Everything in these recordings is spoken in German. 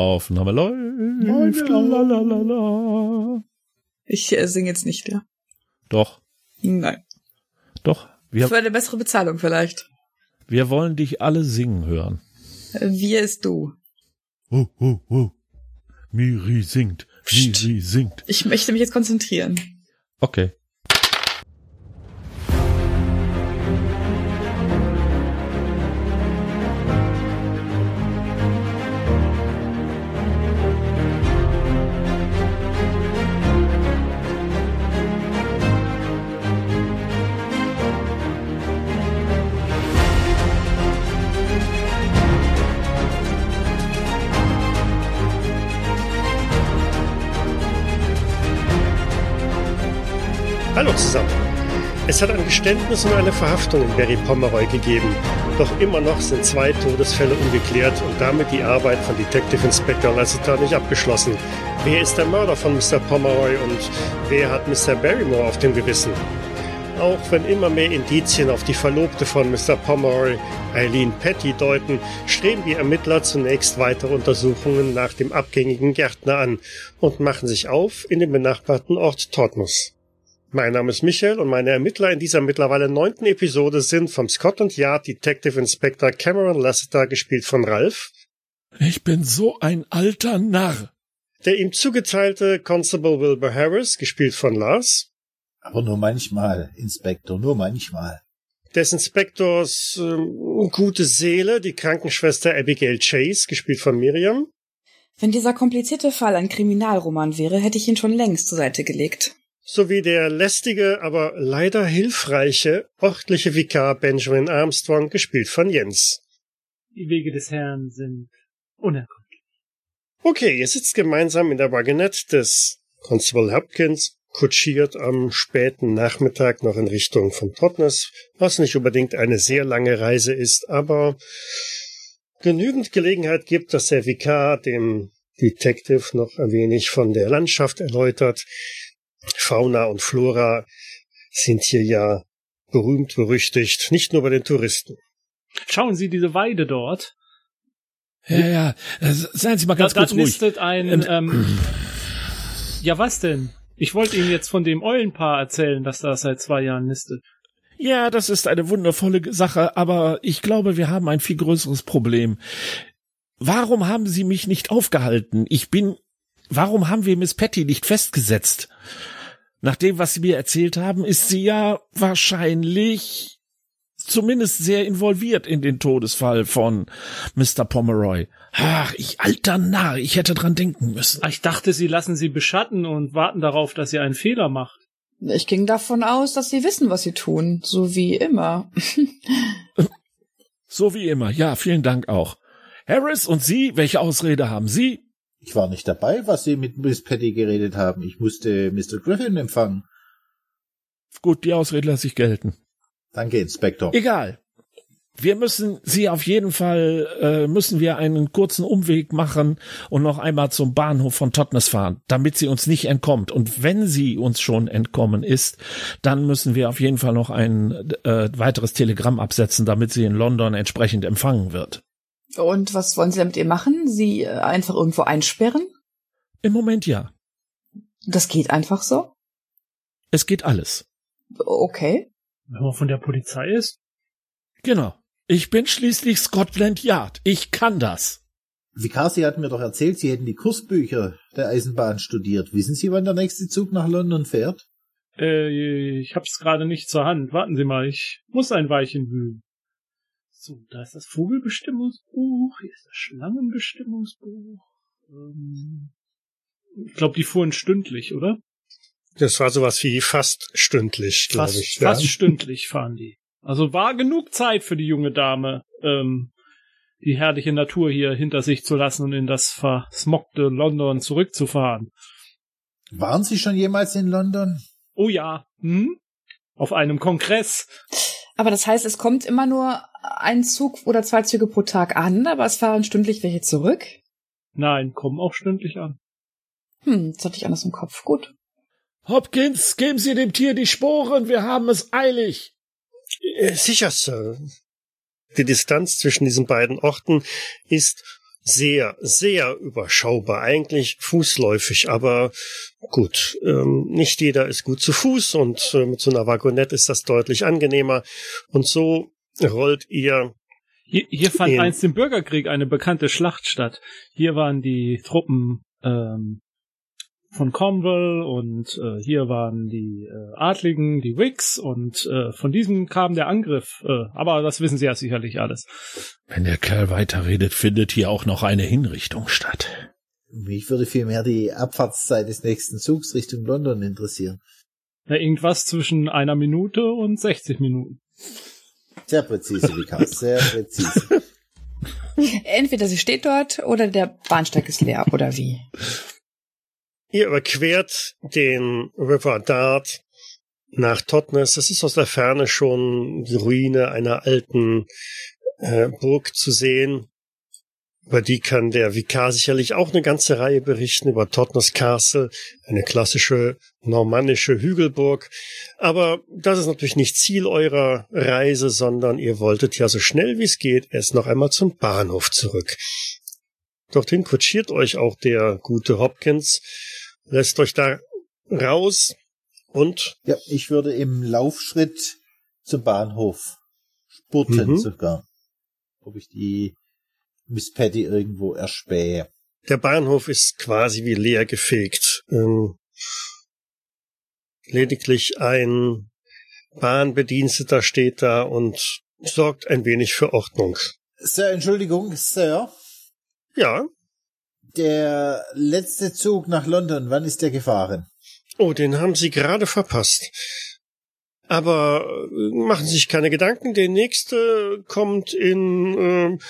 Aufnahme läuft. Lalalala. Ich äh, singe jetzt nicht, ja. Doch, Nein. doch. Wir, Für eine bessere Bezahlung vielleicht. wir wollen dich alle singen hören. Wir ist du. Oh, oh, oh. Miri singt. Miri singt. Ich möchte mich jetzt konzentrieren. Okay. Geständnis und eine Verhaftung in Barry Pomeroy gegeben. Doch immer noch sind zwei Todesfälle ungeklärt und damit die Arbeit von Detective Inspector Lasseter nicht abgeschlossen. Wer ist der Mörder von Mr. Pomeroy und wer hat Mr. Barrymore auf dem Gewissen? Auch wenn immer mehr Indizien auf die Verlobte von Mr. Pomeroy, Eileen Petty, deuten, streben die Ermittler zunächst weitere Untersuchungen nach dem abgängigen Gärtner an und machen sich auf in den benachbarten Ort Todmouth. Mein Name ist Michael und meine Ermittler in dieser mittlerweile neunten Episode sind vom Scotland Yard Detective Inspector Cameron Lasseter, gespielt von Ralph, Ich bin so ein alter Narr. der ihm zugeteilte Constable Wilbur Harris, gespielt von Lars, Aber nur manchmal, Inspektor, nur manchmal. des Inspektors ähm, gute Seele, die Krankenschwester Abigail Chase, gespielt von Miriam, Wenn dieser komplizierte Fall ein Kriminalroman wäre, hätte ich ihn schon längst zur Seite gelegt. Sowie der lästige, aber leider hilfreiche örtliche Vikar Benjamin Armstrong, gespielt von Jens. Die Wege des Herrn sind unergründlich. Okay, ihr sitzt gemeinsam in der Wagonette des Constable Hopkins, kutschiert am späten Nachmittag noch in Richtung von Totnes, was nicht unbedingt eine sehr lange Reise ist, aber genügend Gelegenheit gibt, dass der Vikar dem Detective noch ein wenig von der Landschaft erläutert. Fauna und Flora sind hier ja berühmt berüchtigt, nicht nur bei den Touristen. Schauen Sie diese Weide dort. Ja, ja. äh, Seien Sie mal ganz da, kurz da ruhig. nistet ein. Ähm, ja, was denn? Ich wollte Ihnen jetzt von dem Eulenpaar erzählen, das da seit zwei Jahren nistet. Ja, das ist eine wundervolle Sache, aber ich glaube, wir haben ein viel größeres Problem. Warum haben Sie mich nicht aufgehalten? Ich bin, warum haben wir Miss Patty nicht festgesetzt? Nach dem, was Sie mir erzählt haben, ist sie ja wahrscheinlich zumindest sehr involviert in den Todesfall von Mr. Pomeroy. Ach, ich alter Narr, ich hätte dran denken müssen. Ich dachte, Sie lassen sie beschatten und warten darauf, dass sie einen Fehler macht. Ich ging davon aus, dass sie wissen, was sie tun. So wie immer. So wie immer. Ja, vielen Dank auch. Harris und Sie, welche Ausrede haben Sie? Ich war nicht dabei, was Sie mit Miss Patty geredet haben. Ich musste Mr. Griffin empfangen. Gut, die Ausrede lasse ich gelten. Danke, Inspektor. Egal. Wir müssen sie auf jeden Fall, äh, müssen wir einen kurzen Umweg machen und noch einmal zum Bahnhof von Totnes fahren, damit sie uns nicht entkommt. Und wenn sie uns schon entkommen ist, dann müssen wir auf jeden Fall noch ein äh, weiteres Telegramm absetzen, damit sie in London entsprechend empfangen wird. Und was wollen Sie damit ihr machen? Sie äh, einfach irgendwo einsperren? Im Moment ja. Das geht einfach so? Es geht alles. Okay. Wenn man von der Polizei ist? Genau. Ich bin schließlich Scotland Yard. Ich kann das. Vikar, Sie hatten mir doch erzählt, Sie hätten die Kursbücher der Eisenbahn studiert. Wissen Sie, wann der nächste Zug nach London fährt? Äh, ich hab's gerade nicht zur Hand. Warten Sie mal, ich muss ein Weilchen wühlen. So, da ist das Vogelbestimmungsbuch, hier ist das Schlangenbestimmungsbuch. Ähm, ich glaube, die fuhren stündlich, oder? Das war sowas wie fast stündlich, glaube Fast, ich. ja. fast stündlich fahren die. Also war genug Zeit für die junge Dame, ähm, die herrliche Natur hier hinter sich zu lassen und in das versmockte London zurückzufahren. Waren Sie schon jemals in London? Oh ja, hm? Auf einem Kongress. Aber das heißt, es kommt immer nur ein Zug oder zwei Züge pro Tag an, aber es fahren stündlich welche zurück? Nein, kommen auch stündlich an. Hm, das hatte ich anders im Kopf. Gut. Hopkins, geben Sie dem Tier die Sporen, wir haben es eilig. Äh, Sicher, Sir. Die Distanz zwischen diesen beiden Orten ist sehr, sehr überschaubar, eigentlich fußläufig, aber gut, ähm, nicht jeder ist gut zu Fuß und äh, mit so einer Wagonette ist das deutlich angenehmer. Und so rollt ihr. Hier, hier fand In- einst im Bürgerkrieg eine bekannte Schlacht statt. Hier waren die Truppen ähm, von Cromwell und äh, hier waren die äh, Adligen, die Whigs und äh, von diesem kam der Angriff. Äh, aber das wissen Sie ja sicherlich alles. Wenn der Kerl weiterredet, findet hier auch noch eine Hinrichtung statt. Mich würde vielmehr die Abfahrtszeit des nächsten Zugs Richtung London interessieren. Na, irgendwas zwischen einer Minute und 60 Minuten. Sehr präzise, Vikar, sehr präzise. Entweder sie steht dort oder der Bahnsteig ist leer, oder wie? Ihr überquert den River Dart nach Totnes. Das ist aus der Ferne schon die Ruine einer alten äh, Burg zu sehen. Über die kann der Vikar sicherlich auch eine ganze Reihe berichten, über Totnes Castle, eine klassische normannische Hügelburg. Aber das ist natürlich nicht Ziel eurer Reise, sondern ihr wolltet ja so schnell wie es geht erst noch einmal zum Bahnhof zurück. Dorthin kutschiert euch auch der gute Hopkins, lässt euch da raus und Ja, ich würde im Laufschritt zum Bahnhof spurten Mhm. sogar. Ob ich die Miss Patty irgendwo erspähe. der Bahnhof ist quasi wie leer gefegt. Ähm, lediglich ein Bahnbediensteter steht da und sorgt ein wenig für Ordnung. Sir, Entschuldigung, Sir. Ja, Der letzte Zug nach London, wann ist der gefahren? oh, den haben Sie gerade verpasst. Aber äh, machen Sie sich keine Gedanken, der nächste kommt in ähm,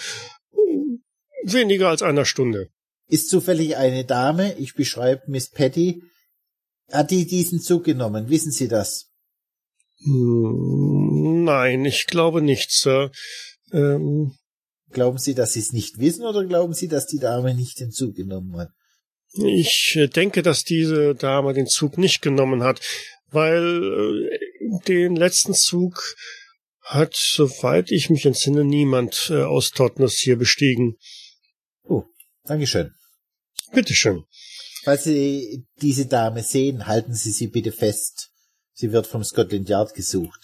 weniger als einer Stunde. Ist zufällig eine Dame, ich beschreibe Miss Patty, hat die diesen Zug genommen? Wissen Sie das? Hm, Nein, ich glaube nicht, Sir. Ähm, Glauben Sie, dass Sie es nicht wissen oder glauben Sie, dass die Dame nicht den Zug genommen hat? Ich äh, denke, dass diese Dame den Zug nicht genommen hat, weil äh, den letzten Zug hat, soweit ich mich entsinne, niemand äh, aus Totnes hier bestiegen. Oh, Dankeschön. Bitteschön. Falls Sie diese Dame sehen, halten Sie sie bitte fest. Sie wird vom Scotland Yard gesucht.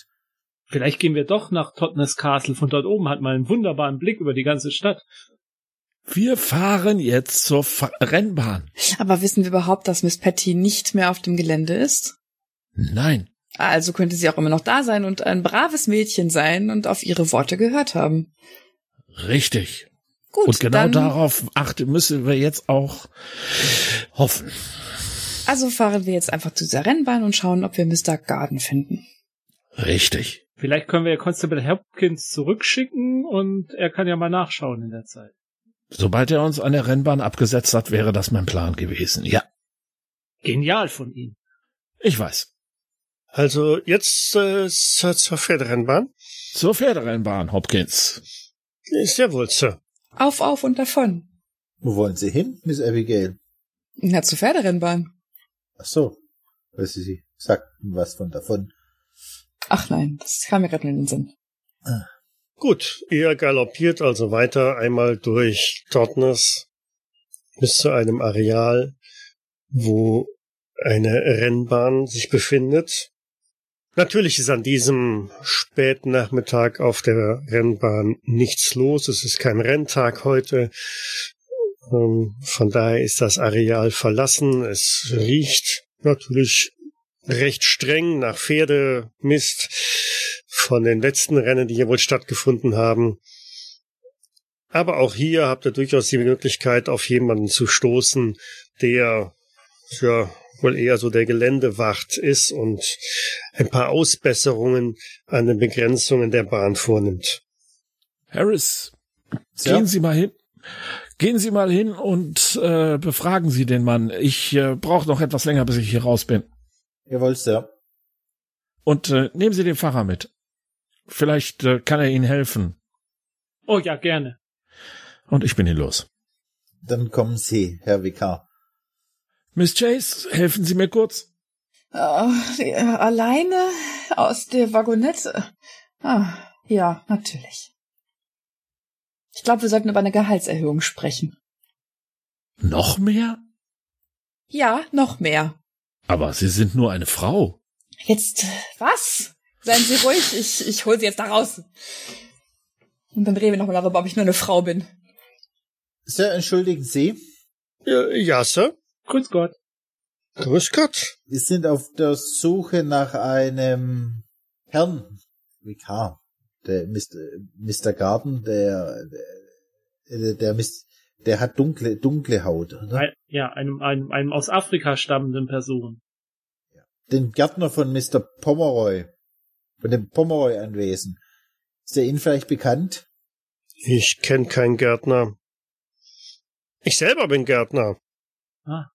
Vielleicht gehen wir doch nach Totnes Castle. Von dort oben hat man einen wunderbaren Blick über die ganze Stadt. Wir fahren jetzt zur Fa Rennbahn. Aber wissen wir überhaupt, dass Miss Patty nicht mehr auf dem Gelände ist? Nein. Also könnte sie auch immer noch da sein und ein braves Mädchen sein und auf ihre Worte gehört haben. Richtig. Gut, Und genau dann, darauf achte müssen wir jetzt auch hoffen. also fahren wir jetzt einfach zu dieser Rennbahn und schauen, ob wir Mr. Garden finden. Richtig. Vielleicht können wir ja Constable Hopkins zurückschicken und er kann ja mal nachschauen in der Zeit. Sobald er uns an der Rennbahn abgesetzt hat, wäre das mein Plan gewesen. Ja, Genial von ihm. ich weiß. Also jetzt äh, zur, zur Pferderennbahn. Zur Pferderennbahn, Hopkins. Ist ja wohl, Sir. Auf, auf und davon. Wo wollen Sie hin, Miss Abigail? Na, zur Pferderennbahn. Ach so. Weil Sie, Sie sagten was von davon. Ach nein, das kam mir gerade in den Sinn. Gut, ihr galoppiert also weiter einmal durch Totnes bis zu einem Areal, wo eine Rennbahn sich befindet. Natürlich ist an diesem späten Nachmittag auf der Rennbahn nichts los. Es ist kein Renntag heute. Ähm, Von daher ist das Areal verlassen. Es riecht natürlich recht streng nach Pferdemist von den letzten Rennen, die hier wohl stattgefunden haben. Aber auch hier habt ihr durchaus die Möglichkeit, auf jemanden zu stoßen, der ja wohl eher so der Geländewacht ist und ein paar Ausbesserungen an den Begrenzungen der Bahn vornimmt. Harris, Sir? gehen Sie mal hin. Gehen Sie mal hin und äh, befragen Sie den Mann. Ich äh, brauche noch etwas länger, bis ich hier raus bin. Jawohl, Sir. Und äh, nehmen Sie den Fahrer mit. Vielleicht äh, kann er Ihnen helfen. Oh ja, gerne. Und ich bin hier los. Dann kommen Sie, Herr Vikar. Miss Chase, helfen Sie mir kurz. Äh, alleine aus der Wagonette? Ah, ja, natürlich. Ich glaube, wir sollten über eine Gehaltserhöhung sprechen. Noch mehr? Ja, noch mehr. Aber Sie sind nur eine Frau. Jetzt, was? Seien Sie ruhig, ich, ich hol Sie jetzt da raus. Und dann reden wir nochmal darüber, ob ich nur eine Frau bin. Sir, entschuldigen Sie. Ja, ja, Sir. Grüß Gott. Grüß Gott. Wir sind auf der Suche nach einem Herrn, Vikar, der Mr. Mr. Garden, der, der, der, der, der hat dunkle, dunkle Haut, oder? Ein, ja, einem, einem, einem aus Afrika stammenden Person. Den Gärtner von Mr. Pomeroy, von dem Pomeroy-Anwesen. Ist der Ihnen vielleicht bekannt? Ich kenne keinen Gärtner. Ich selber bin Gärtner. Ah.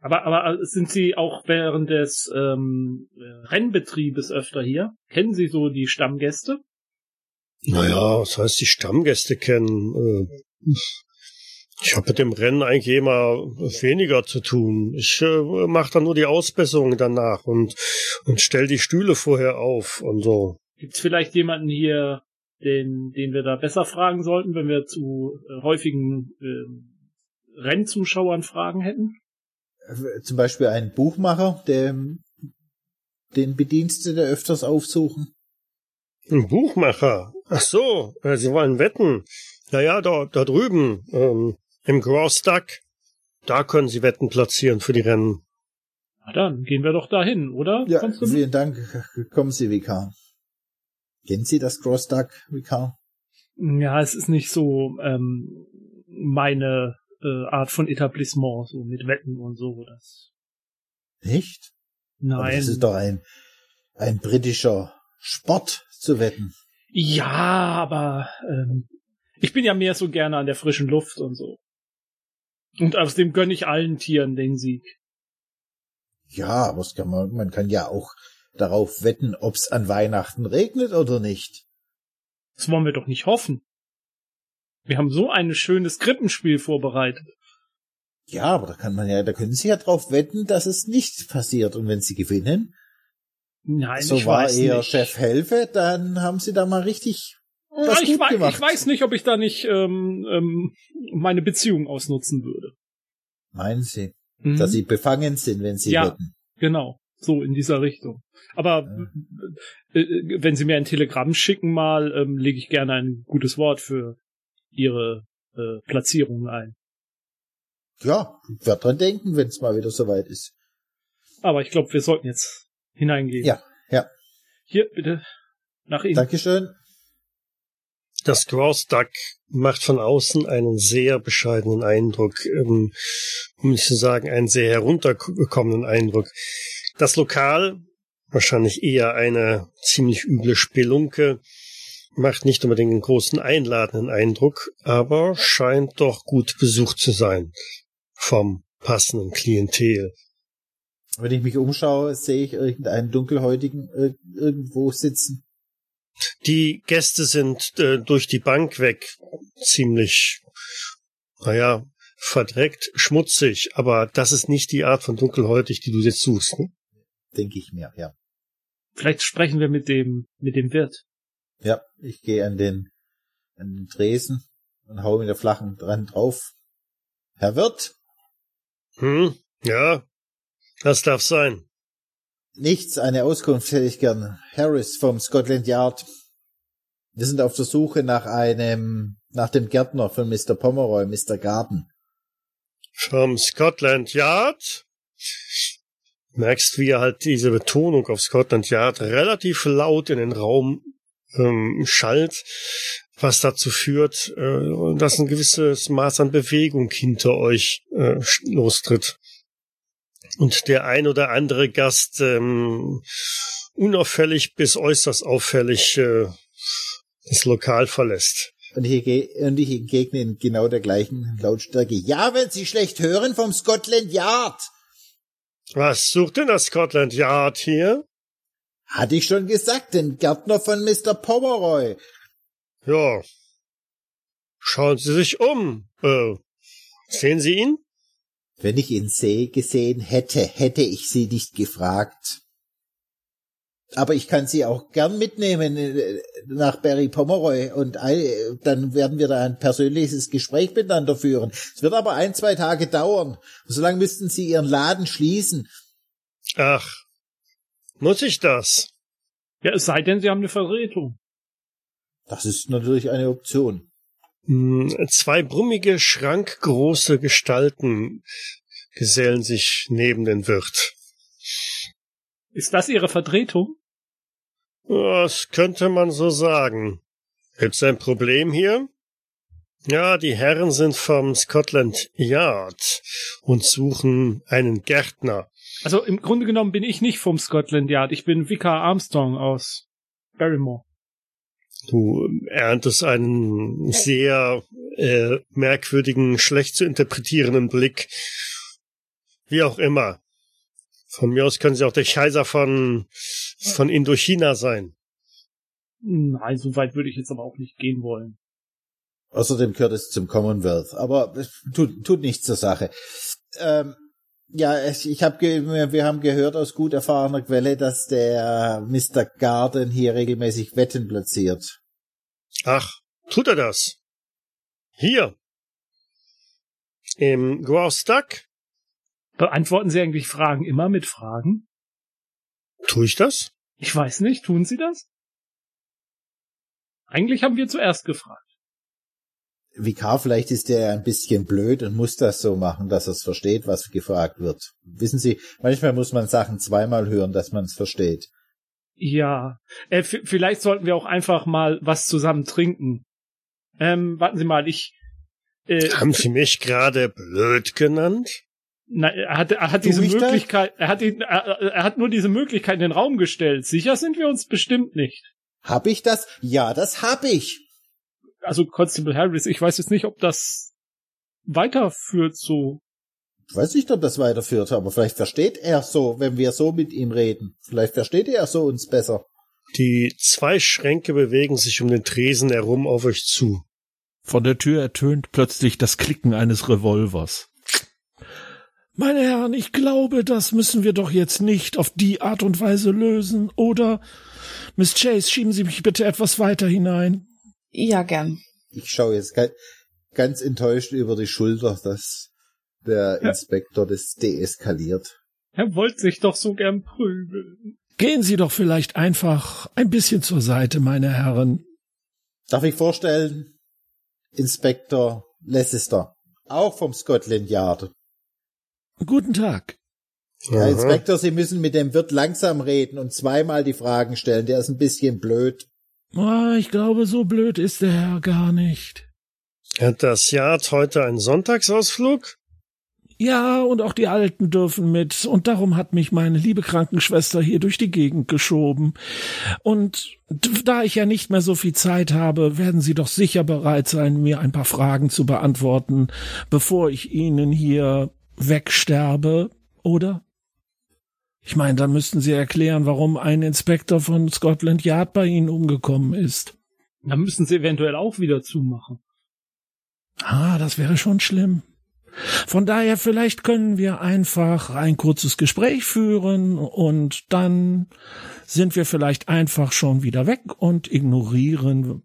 Aber, aber sind Sie auch während des ähm, Rennbetriebes öfter hier? Kennen Sie so die Stammgäste? Naja, was heißt die Stammgäste kennen? Äh, Ich habe mit dem Rennen eigentlich immer weniger zu tun. Ich äh, mache dann nur die Ausbesserung danach und, und stell die Stühle vorher auf und so. Gibt's vielleicht jemanden hier, den, den wir da besser fragen sollten, wenn wir zu äh, häufigen äh, Rennzuschauern Fragen hätten? Zum Beispiel einen Buchmacher, der den Bedienstete öfters aufsuchen. Ein Buchmacher. Ach so, äh, Sie wollen wetten. Naja, da, da drüben, ähm, im Gross Duck. Da können Sie Wetten platzieren für die Rennen. Na dann, gehen wir doch dahin, oder? Ja, vielen Dank. Kommen Sie, Vikar. Kennen Sie das Gross Duck, Vikar? Ja, es ist nicht so ähm, meine äh, Art von Etablissement, so mit Wetten und so. Das. Nicht? Aber Nein. das ist doch ein, ein britischer Sport zu wetten. Ja, aber ähm, ich bin ja mehr so gerne an der frischen Luft und so. Und außerdem gönne ich allen Tieren den Sieg. Ja, aber kann man, man kann ja auch darauf wetten, ob's an Weihnachten regnet oder nicht. Das wollen wir doch nicht hoffen. Wir haben so ein schönes Krippenspiel vorbereitet. Ja, aber da kann man ja, da können Sie ja drauf wetten, dass es nicht passiert. Und wenn Sie gewinnen, Nein, so ich war Ihr. Chef Helfe, dann haben Sie da mal richtig was ich, gut wei- gemacht. ich weiß nicht, ob ich da nicht ähm, ähm, meine Beziehung ausnutzen würde. Meinen Sie, Mhm. dass Sie befangen sind, wenn Sie Ja. wetten? Genau, so in dieser Richtung. Aber äh, äh, wenn Sie mir ein Telegramm schicken mal, ähm, lege ich gerne ein gutes Wort für Ihre äh, Platzierung ein. Ja, ich werd dran denken, wenn es mal wieder soweit ist. Aber ich glaube, wir sollten jetzt hineingehen. Ja, ja. Hier, bitte. Nach Ihnen. Dankeschön. Das Gross Duck macht von außen einen sehr bescheidenen Eindruck, ähm, um nicht zu sagen, einen sehr heruntergekommenen Eindruck. Das Lokal, wahrscheinlich eher eine ziemlich üble Spelunke, macht nicht unbedingt einen großen einladenden Eindruck, aber scheint doch gut besucht zu sein vom passenden Klientel. Wenn ich mich umschaue, sehe ich irgendeinen dunkelhäutigen ir irgendwo sitzen. Die Gäste sind äh, durch die Bank weg ziemlich, naja, verdreckt, schmutzig, aber das ist nicht die Art von dunkelhäutig, die du jetzt suchst. Ne? Denke ich mir, ja. Vielleicht sprechen wir mit dem, mit dem Wirt. Ja, ich gehe an den, an den Tresen und hau mit der flachen dran drauf. Herr Wirt, Hm, ja, das darf sein. Nichts, eine Auskunft hätte ich gern. Harris vom Scotland Yard. Wir sind auf der Suche nach einem, nach dem Gärtner von Mr. Pomeroy, Mr. Garden. Vom Scotland Yard. Merkst, wie er halt diese Betonung auf Scotland Yard relativ laut in den Raum ähm, schallt, was dazu führt, äh, dass ein gewisses Maß an Bewegung hinter euch äh, lostritt. Und der ein oder andere Gast ähm, unauffällig bis äußerst auffällig äh, das Lokal verlässt. Und ich, und ich entgegne in genau der gleichen Lautstärke. Ja, wenn Sie schlecht hören vom Scotland Yard. Was sucht denn das Scotland Yard hier? Hatte ich schon gesagt, den Gärtner von Mr. Pomeroy. Ja. Schauen Sie sich um. Äh, sehen Sie ihn? Wenn ich ihn sehe gesehen hätte, hätte ich Sie nicht gefragt. Aber ich kann sie auch gern mitnehmen äh, nach Barry Pomeroy und dann werden wir da ein persönliches Gespräch miteinander führen. Es wird aber ein, zwei Tage dauern. Solange müssten sie ihren Laden schließen. Ach, muss ich das? Ja, es sei denn, Sie haben eine Vertretung. Das ist natürlich eine Option. Hm, Zwei brummige, schrankgroße Gestalten gesellen sich neben den Wirt. Ist das Ihre Vertretung? Das könnte man so sagen. Gibt's ein Problem hier? Ja, die Herren sind vom Scotland Yard und suchen einen Gärtner. Also im Grunde genommen bin ich nicht vom Scotland Yard. Ich bin Vicar Armstrong aus Barrymore. Du erntest einen sehr äh, merkwürdigen, schlecht zu interpretierenden Blick. Wie auch immer. Von mir aus können sie auch der Kaiser von, von Indochina sein. Nein, so weit würde ich jetzt aber auch nicht gehen wollen. Außerdem gehört es zum Commonwealth. Aber es tut, tut nichts zur Sache. Ähm, ja, ich habe ge wir haben gehört aus gut erfahrener Quelle, dass der Mr. Garden hier regelmäßig Wetten platziert. Ach, tut er das? Hier. Im Graustuck? Beantworten Sie eigentlich Fragen immer mit Fragen? Tue ich das? Ich weiß nicht, tun Sie das? Eigentlich haben wir zuerst gefragt. Vikar, vielleicht ist der ein bisschen blöd und muss das so machen, dass er es versteht, was gefragt wird. Wissen Sie, manchmal muss man Sachen zweimal hören, dass man es versteht. Ja, äh, vielleicht sollten wir auch einfach mal was zusammen trinken. Ähm, warten Sie mal, ich. Äh, Haben Sie mich gerade blöd genannt? na, er hat, er hat diese? Möglichkeit, er hat, ihn, er, er hat nur diese Möglichkeit in den Raum gestellt. Sicher sind wir uns bestimmt nicht. Hab ich das? Ja, das hab ich. Also Constable Harris, ich weiß jetzt nicht, ob das weiterführt so. Ich weiß nicht, ob das weiterführt, aber vielleicht versteht er so, wenn wir so mit ihm reden. Vielleicht versteht er so uns besser. Die zwei Schränke bewegen sich um den Tresen herum auf euch zu. Von der Tür ertönt plötzlich das Klicken eines Revolvers. Meine Herren, ich glaube, das müssen wir doch jetzt nicht auf die Art und Weise lösen, oder? Miss Chase, schieben Sie mich bitte etwas weiter hinein. Ja, gern. Ich schaue jetzt ga- ganz enttäuscht über die Schulter, dass der Ja. Inspektor das deeskaliert. Er wollte sich doch so gern prügeln. Gehen Sie doch vielleicht einfach ein bisschen zur Seite, meine Herren. Darf ich vorstellen, Inspektor Leicester, auch vom Scotland Yard. Guten Tag. Herr Aha. Inspektor, Sie müssen mit dem Wirt langsam reden und zweimal die Fragen stellen. Der ist ein bisschen blöd. Ah, ich glaube, so blöd ist der Herr gar nicht. Hat das Yard heute einen Sonntagsausflug? Ja, und auch die Alten dürfen mit, und darum hat mich meine liebe Krankenschwester hier durch die Gegend geschoben. Und da ich ja nicht mehr so viel Zeit habe, werden Sie doch sicher bereit sein, mir ein paar Fragen zu beantworten, bevor ich Ihnen hier wegsterbe, oder? Ich meine, dann müssten Sie erklären, warum ein Inspektor von Scotland Yard bei Ihnen umgekommen ist. Dann müssen sie eventuell auch wieder zumachen. Ah, das wäre schon schlimm. Von daher vielleicht können wir einfach ein kurzes Gespräch führen und dann sind wir vielleicht einfach schon wieder weg und ignorieren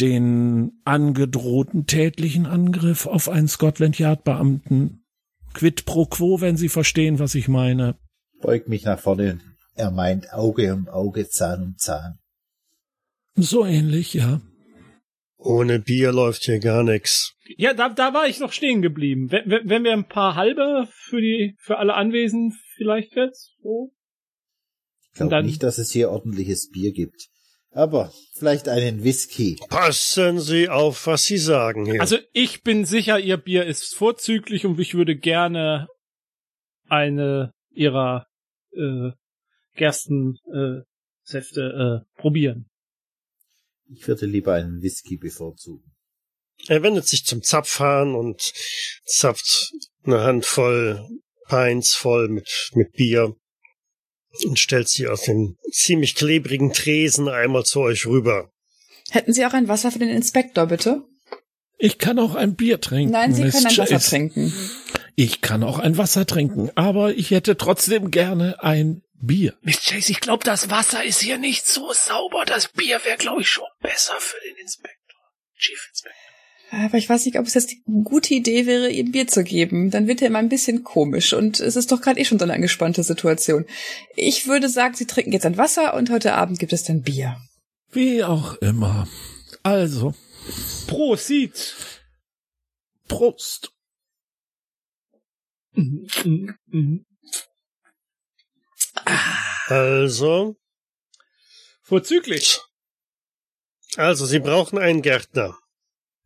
den angedrohten tätlichen Angriff auf einen Scotland Yard Beamten. Quid pro quo, wenn Sie verstehen, was ich meine. Beugt mich nach vorne. Er meint Auge um Auge, Zahn um Zahn. So ähnlich, ja. Ohne Bier läuft hier gar nix. Ja, da, da war ich noch stehen geblieben. Wenn, wenn wir ein paar halbe für die, für alle Anwesend vielleicht jetzt, so. Ich glaube nicht, dass es hier ordentliches Bier gibt. Aber vielleicht einen Whisky. Passen Sie auf, was Sie sagen hier. Also ich bin sicher, ihr Bier ist vorzüglich und ich würde gerne eine ihrer äh, Gerstensäfte äh, Säfte, äh, probieren. Ich würde lieber einen Whisky bevorzugen. er wendet sich zum Zapfhahn und zapft eine Handvoll Pints voll mit, mit Bier und stellt sie auf den ziemlich klebrigen Tresen einmal zu euch rüber. Hätten Sie auch ein Wasser für den Inspektor, bitte? Ich kann auch ein Bier trinken. Nein, Sie können ein Wasser trinken. Ich kann auch ein Wasser trinken, aber ich hätte trotzdem gerne ein Bier. Miss Chase, ich glaube, das Wasser ist hier nicht so sauber. Das Bier wäre, glaube ich, schon besser für den Inspektor. Chief Inspector. Aber ich weiß nicht, ob es jetzt eine gute Idee wäre, ihm Bier zu geben. Dann wird er immer ein bisschen komisch und es ist doch gerade eh schon so eine angespannte Situation. Ich würde sagen, sie trinken jetzt ein Wasser und heute Abend gibt es dann Bier. Wie auch immer. Also, Prosit. Prost. Also, Vorzüglich. also Sie brauchen einen Gärtner.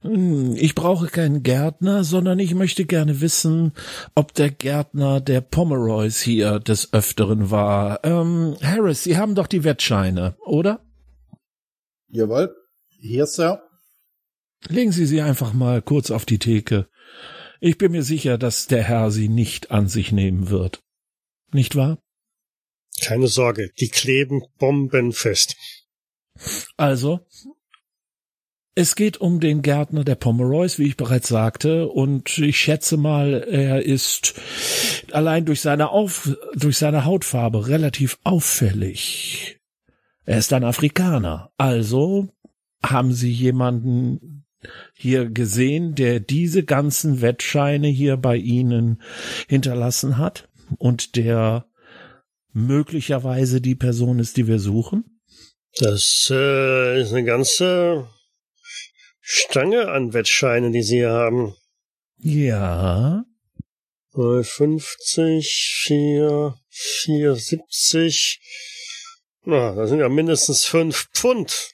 Hm, Ich brauche keinen Gärtner, sondern ich möchte gerne wissen, ob der Gärtner der Pomeroys hier des Öfteren war. Ähm, Harris, Sie haben doch die Wettscheine, oder? Jawohl. Hier, Sir. Legen Sie sie einfach mal kurz auf die Theke. Ich bin mir sicher, dass der Herr sie nicht an sich nehmen wird. Nicht wahr? Keine Sorge, die kleben bombenfest. Also, es geht um den Gärtner der Pomeroys, wie ich bereits sagte, und ich schätze mal, er ist allein durch seine Auf, durch seine Hautfarbe relativ auffällig. Er ist ein Afrikaner. Also haben Sie jemanden hier gesehen, der diese ganzen Wettscheine hier bei Ihnen hinterlassen hat und der möglicherweise die Person ist, die wir suchen? Das äh, ist eine ganze Stange an Wettscheinen, die Sie hier haben. Ja. Äh, 50, 4, 4, 70. Na, das sind ja mindestens fünf Pfund.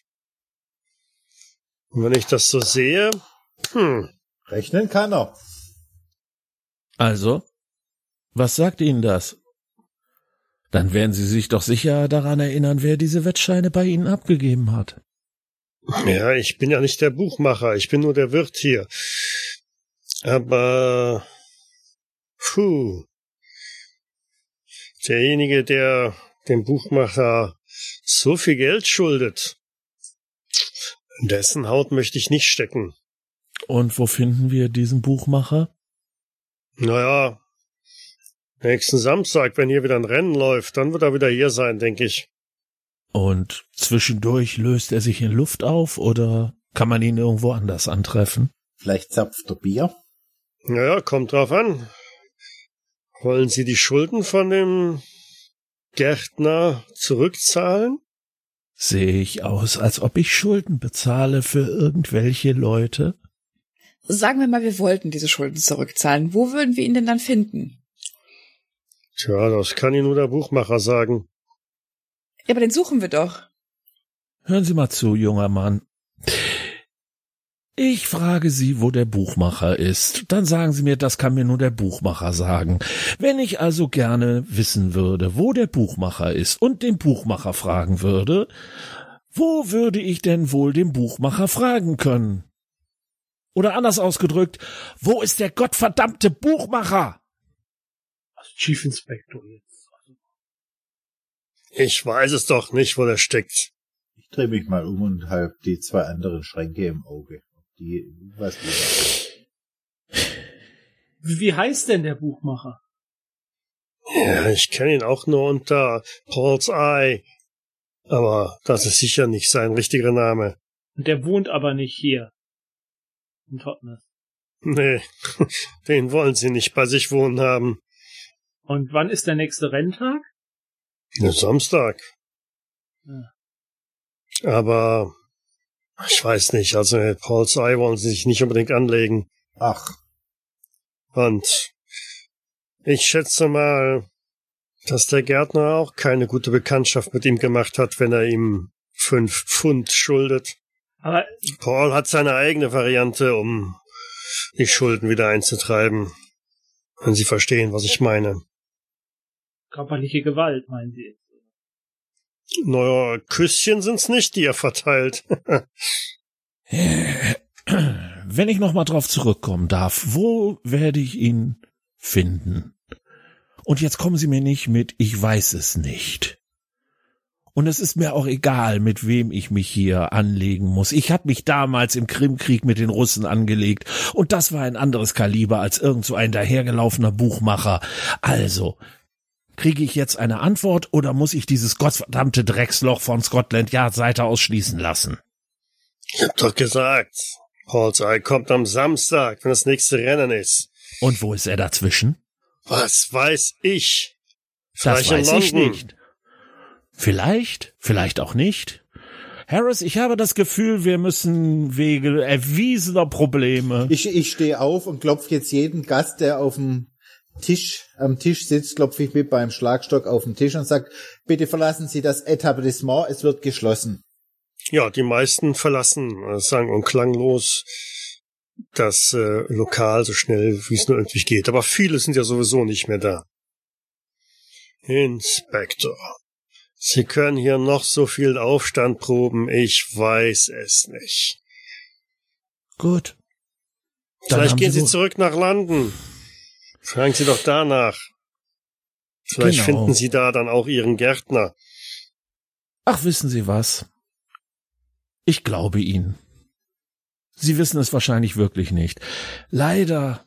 Und wenn ich das so sehe, hm, Rechnen kann er. Also, was sagt Ihnen das? Dann werden Sie sich doch sicher daran erinnern, wer diese Wettscheine bei Ihnen abgegeben hat. ja, ich bin ja nicht der Buchmacher, ich bin nur der Wirt hier. Aber, puh, derjenige, der dem Buchmacher so viel Geld schuldet, in dessen Haut möchte ich nicht stecken. Und wo finden wir diesen Buchmacher? Naja, nächsten Samstag, wenn hier wieder ein Rennen läuft, dann wird er wieder hier sein, denke ich. Und zwischendurch löst er sich in Luft auf oder kann man ihn irgendwo anders antreffen? Vielleicht zapft er Bier. Naja, kommt drauf an. Wollen Sie die Schulden von dem Gärtner zurückzahlen? Sehe ich aus, als ob ich Schulden bezahle für irgendwelche Leute? Sagen wir mal, wir wollten diese Schulden zurückzahlen. Wo würden wir ihn denn dann finden? Tja, das kann Ihnen nur der Buchmacher sagen. Ja, aber den suchen wir doch. Hören Sie mal zu, junger Mann. Ich frage Sie, wo der Buchmacher ist. Dann sagen Sie mir, das kann mir nur der Buchmacher sagen. Wenn ich also gerne wissen würde, wo der Buchmacher ist und den Buchmacher fragen würde, wo würde ich denn wohl den Buchmacher fragen können? Oder anders ausgedrückt, wo ist der gottverdammte Buchmacher? Also Chief Inspector jetzt. Ich weiß es doch nicht, wo der steckt. Ich drehe mich mal um und halb die zwei anderen Schränke im Auge. Die, was die Wie heißt denn der Buchmacher? Ja, ich kenne ihn auch nur unter Paul's Eye. Aber das ist sicher nicht sein richtiger Name. Und der wohnt aber nicht hier. In Totnes. Nee, den wollen sie nicht bei sich wohnen haben. Und wann ist der nächste Renntag? Samstag. Ja. Aber ich weiß nicht, also mit Paul's Eye wollen sie sich nicht unbedingt anlegen. Ach, Und ich schätze mal, dass der Gärtner auch keine gute Bekanntschaft mit ihm gemacht hat, wenn er ihm fünf Pfund schuldet. Aber Paul hat seine eigene Variante, um die Schulden wieder einzutreiben. Wenn Sie verstehen, was ich meine. körperliche Gewalt, meinen Sie? Naja, Küsschen sind's nicht, die er verteilt. Wenn ich noch mal drauf zurückkommen darf, wo werde ich ihn finden? Und jetzt kommen Sie mir nicht mit, ich weiß es nicht. Und es ist mir auch egal, mit wem ich mich hier anlegen muss. Ich habe mich damals im Krimkrieg mit den Russen angelegt und das war ein anderes Kaliber als irgend so ein dahergelaufener Buchmacher. Also, Kriege ich jetzt eine Antwort oder muss ich dieses gottverdammte Drecksloch von Scotland Yard Seite ausschließen lassen? Ich hab doch gesagt, Paul's Eye kommt am Samstag, wenn das nächste Rennen ist. Und wo ist er dazwischen? Was weiß ich? Das Vielleicht in weiß ich nicht. Vielleicht, vielleicht auch nicht. Harris, ich habe das Gefühl, wir müssen wegen erwiesener Probleme. Ich, ich stehe auf und klopfe jetzt jeden Gast, der auf dem Tisch, am Tisch sitzt, klopfe ich mit beim Schlagstock auf den Tisch und sag, bitte verlassen Sie das Etablissement, es wird geschlossen. Ja, die meisten verlassen äh, sang- und klanglos das äh, Lokal so schnell, wie es nur irgendwie geht. Aber viele sind ja sowieso nicht mehr da. Inspektor, Sie können hier noch so viel Aufstand proben, ich weiß es nicht. Gut. Dann Vielleicht gehen Sie Sie zurück nach London. Fragen Sie doch danach. Vielleicht Genau. finden Sie da dann auch Ihren Gärtner. Ach, wissen Sie was? Ich glaube Ihnen. Sie wissen es wahrscheinlich wirklich nicht. Leider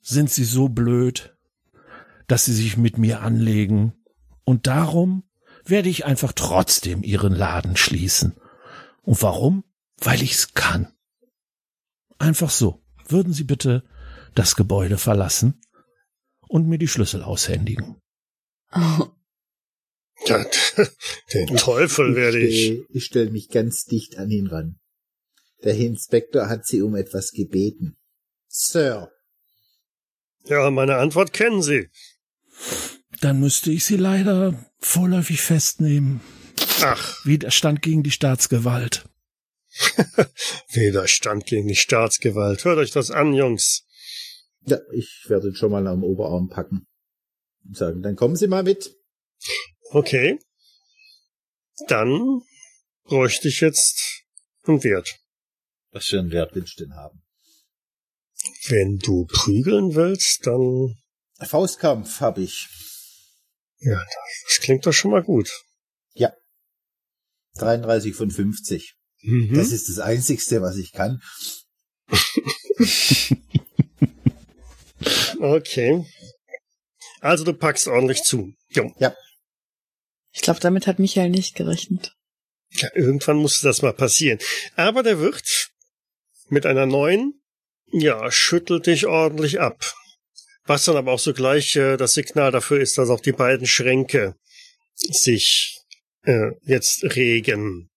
sind Sie so blöd, dass Sie sich mit mir anlegen. Und darum werde ich einfach trotzdem Ihren Laden schließen. Und warum? Weil ich's kann. Einfach so. Würden Sie bitte das Gebäude verlassen und mir die Schlüssel aushändigen. Oh, Ja, den Teufel werde ich. Ich stelle mich ganz dicht an ihn ran. Der Inspektor hat Sie um etwas gebeten. Sir, Ja, meine Antwort kennen Sie. Dann müsste ich Sie leider vorläufig festnehmen. Ach, Widerstand gegen die Staatsgewalt. Widerstand gegen die Staatsgewalt. Hört euch das an, Jungs. Ja, ich werde ihn schon mal am Oberarm packen und sagen, dann kommen Sie mal mit. Okay. Dann bräuchte ich jetzt einen Wert. Was für einen Wert willst du denn haben? Wenn du prügeln willst, dann, Faustkampf habe ich. ja, das klingt doch schon mal gut. 33 von 50. Mhm. Das ist das Einzigste, was ich kann. Okay. Also du packst ordentlich zu. Jo. ich glaube, damit hat Michael nicht gerechnet. Ja, irgendwann musste das mal passieren. Aber der Wirt mit einer neuen, ja, schüttelt dich ordentlich ab. Was dann aber auch sogleich äh, das Signal dafür ist, dass auch die beiden Schränke sich äh, jetzt regen.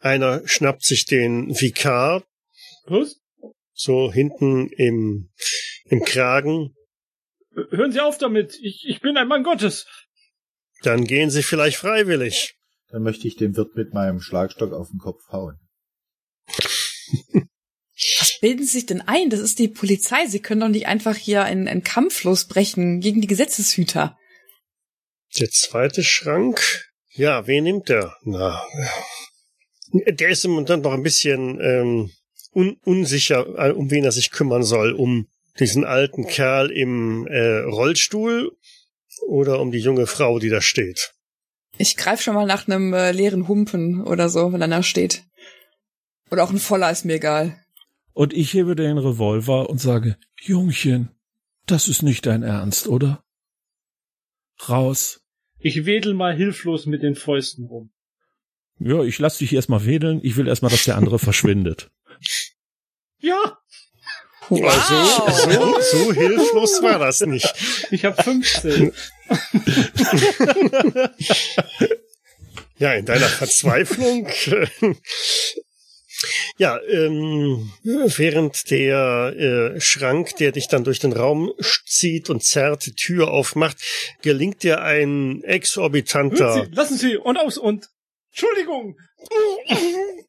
Einer schnappt sich den Vikar Was? So hinten im, im Kragen. Hören Sie auf damit. Ich, ich bin ein Mann Gottes. Dann gehen sie vielleicht freiwillig. Dann möchte ich dem Wirt mit meinem Schlagstock auf den Kopf hauen. Was bilden Sie sich denn ein? Das ist die Polizei. Sie können doch nicht einfach hier einen, einen Kampf losbrechen gegen die Gesetzeshüter. Der zweite Schrank. Ja, wen nimmt der? Na, der ist im Moment noch ein bisschen ähm, un unsicher, äh, um wen er sich kümmern soll. Um diesen alten Kerl im äh, Rollstuhl oder um die junge Frau, die da steht. Ich greife schon mal nach einem äh, leeren Humpen oder so, wenn er da steht. Oder auch ein voller, ist mir egal. Und ich hebe den Revolver und sage, Jungchen, das ist nicht dein Ernst, oder? Raus. Ich wedel mal hilflos mit den Fäusten rum. Ja, ich lass dich erstmal wedeln. Ich will erstmal, dass der andere verschwindet. Ja, Also, so, so hilflos war das nicht. ich habe 15. Ja, in deiner Verzweiflung. ja, ähm, während der äh, Schrank, der dich dann durch den Raum zieht und zerrt, die Tür aufmacht, gelingt dir ein exorbitanter Sie, lassen Sie und aus und Entschuldigung.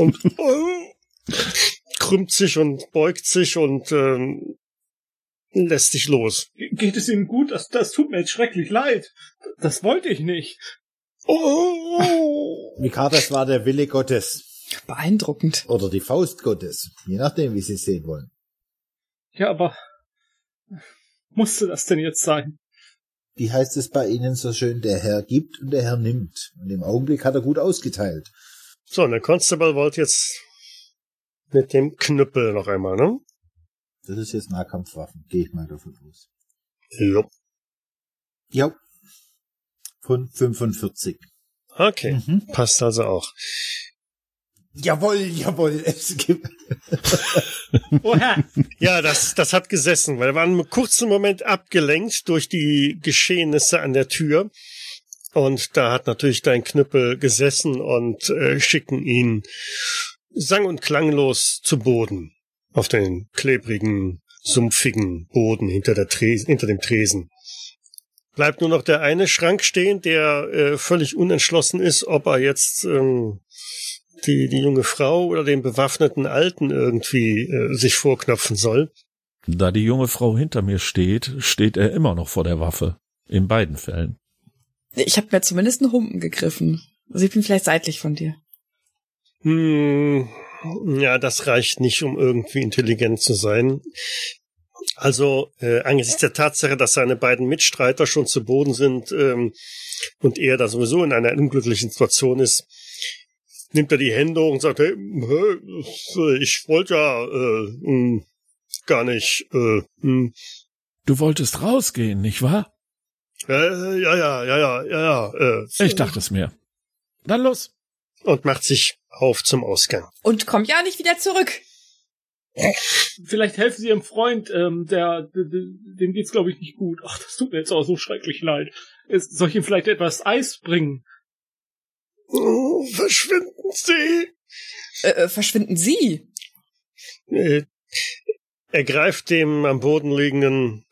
und krümmt sich und beugt sich und ähm, lässt dich los. Ge- Geht es Ihnen gut? Das, das tut mir jetzt schrecklich leid. Das wollte ich nicht. Oh. Mikar, das war der Wille Gottes. Beeindruckend. Oder die Faust Gottes. Je nachdem, wie Sie es sehen wollen. Ja, aber musste das denn jetzt sein? Wie heißt es bei Ihnen so schön, der Herr gibt und der Herr nimmt. Und im Augenblick hat er gut ausgeteilt. So, und der Constable wollte jetzt mit dem Knüppel noch einmal, ne? Das ist jetzt Nahkampfwaffen. Gehe ich mal davon aus. Jo. Ja. Von 45. Okay, Mhm. passt also auch. Jawohl, jawohl. Es gibt Woher? Ja, das, das hat gesessen, weil wir waren einen kurzen Moment abgelenkt durch die Geschehnisse an der Tür. Und da hat natürlich dein Knüppel gesessen und äh, schicken ihn sang- und klanglos zu Boden. Auf den klebrigen, sumpfigen Boden hinter, der Tresen, hinter dem Tresen. Bleibt nur noch der eine Schrank stehen, der äh, völlig unentschlossen ist, ob er jetzt ähm, die, die junge Frau oder den bewaffneten Alten irgendwie äh, sich vorknöpfen soll. Da die junge Frau hinter mir steht, steht er immer noch vor der Waffe. In beiden Fällen. Ich habe mir zumindest einen Humpen gegriffen. Also ich bin vielleicht seitlich von dir. Hm, ja, das reicht nicht, um irgendwie intelligent zu sein. Also äh, angesichts der Tatsache, dass seine beiden Mitstreiter schon zu Boden sind ähm, und er da sowieso in einer unglücklichen Situation ist, nimmt er die Hände hoch und sagt, hey, hä, ich wollte ja äh, mh, gar nicht. Äh, mh, Du wolltest rausgehen, nicht wahr? Äh, ja, ja, ja, ja, ja, ja. Äh, Ich dachte es mir. Dann los. Und macht sich auf zum Ausgang. Und komm ja nicht wieder zurück. Vielleicht helfen Sie Ihrem Freund, ähm, der, der, der dem geht's glaube ich nicht gut. Ach, das tut mir jetzt auch so schrecklich leid. Es, soll ich ihm vielleicht etwas Eis bringen? Oh, verschwinden Sie! Äh, äh, verschwinden Sie. Äh, er greift dem am Boden liegenden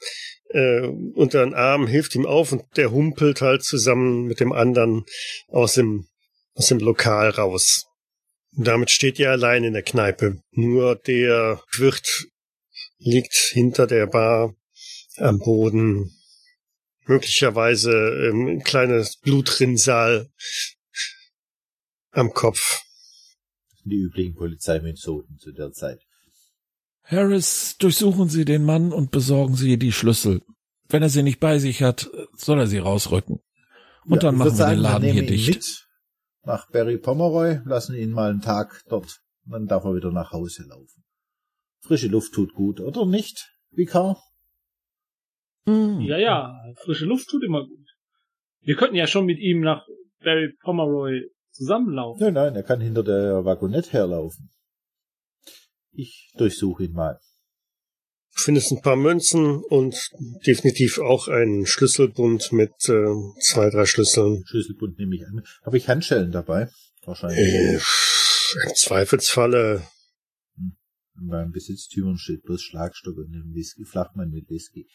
äh, unter den Arm, hilft ihm auf und der humpelt halt zusammen mit dem anderen aus dem, aus dem Lokal raus. Und damit steht ihr allein in der Kneipe. Nur der Wirt liegt hinter der Bar am Boden. Möglicherweise ähm, ein kleines Blutrinsal am Kopf. die üblichen Polizeimethoden zu der Zeit. Harris, durchsuchen Sie den Mann und besorgen Sie die Schlüssel. Wenn er sie nicht bei sich hat, soll er sie rausrücken. Und dann ich machen wir den Laden wir hier dicht. Mit nach Barry Pomeroy, lassen ihn mal einen Tag dort. Dann darf er wieder nach Hause laufen. Frische Luft tut gut, oder nicht, Vikar? Hm. Ja, ja, frische Luft tut immer gut. Wir könnten ja schon mit ihm nach Barry Pomeroy zusammenlaufen. Nein, nein, er kann hinter der Waggonette herlaufen. Ich durchsuche ihn mal. Du findest ein paar Münzen und definitiv auch einen Schlüsselbund mit äh, zwei, drei Schlüsseln. Schlüsselbund nehme ich an. Habe ich Handschellen dabei? Wahrscheinlich. Äh, Im Zweifelsfalle. Und beim Besitztümern steht bloß Schlagstock und ein Whisky, Flachmann mit Whisky.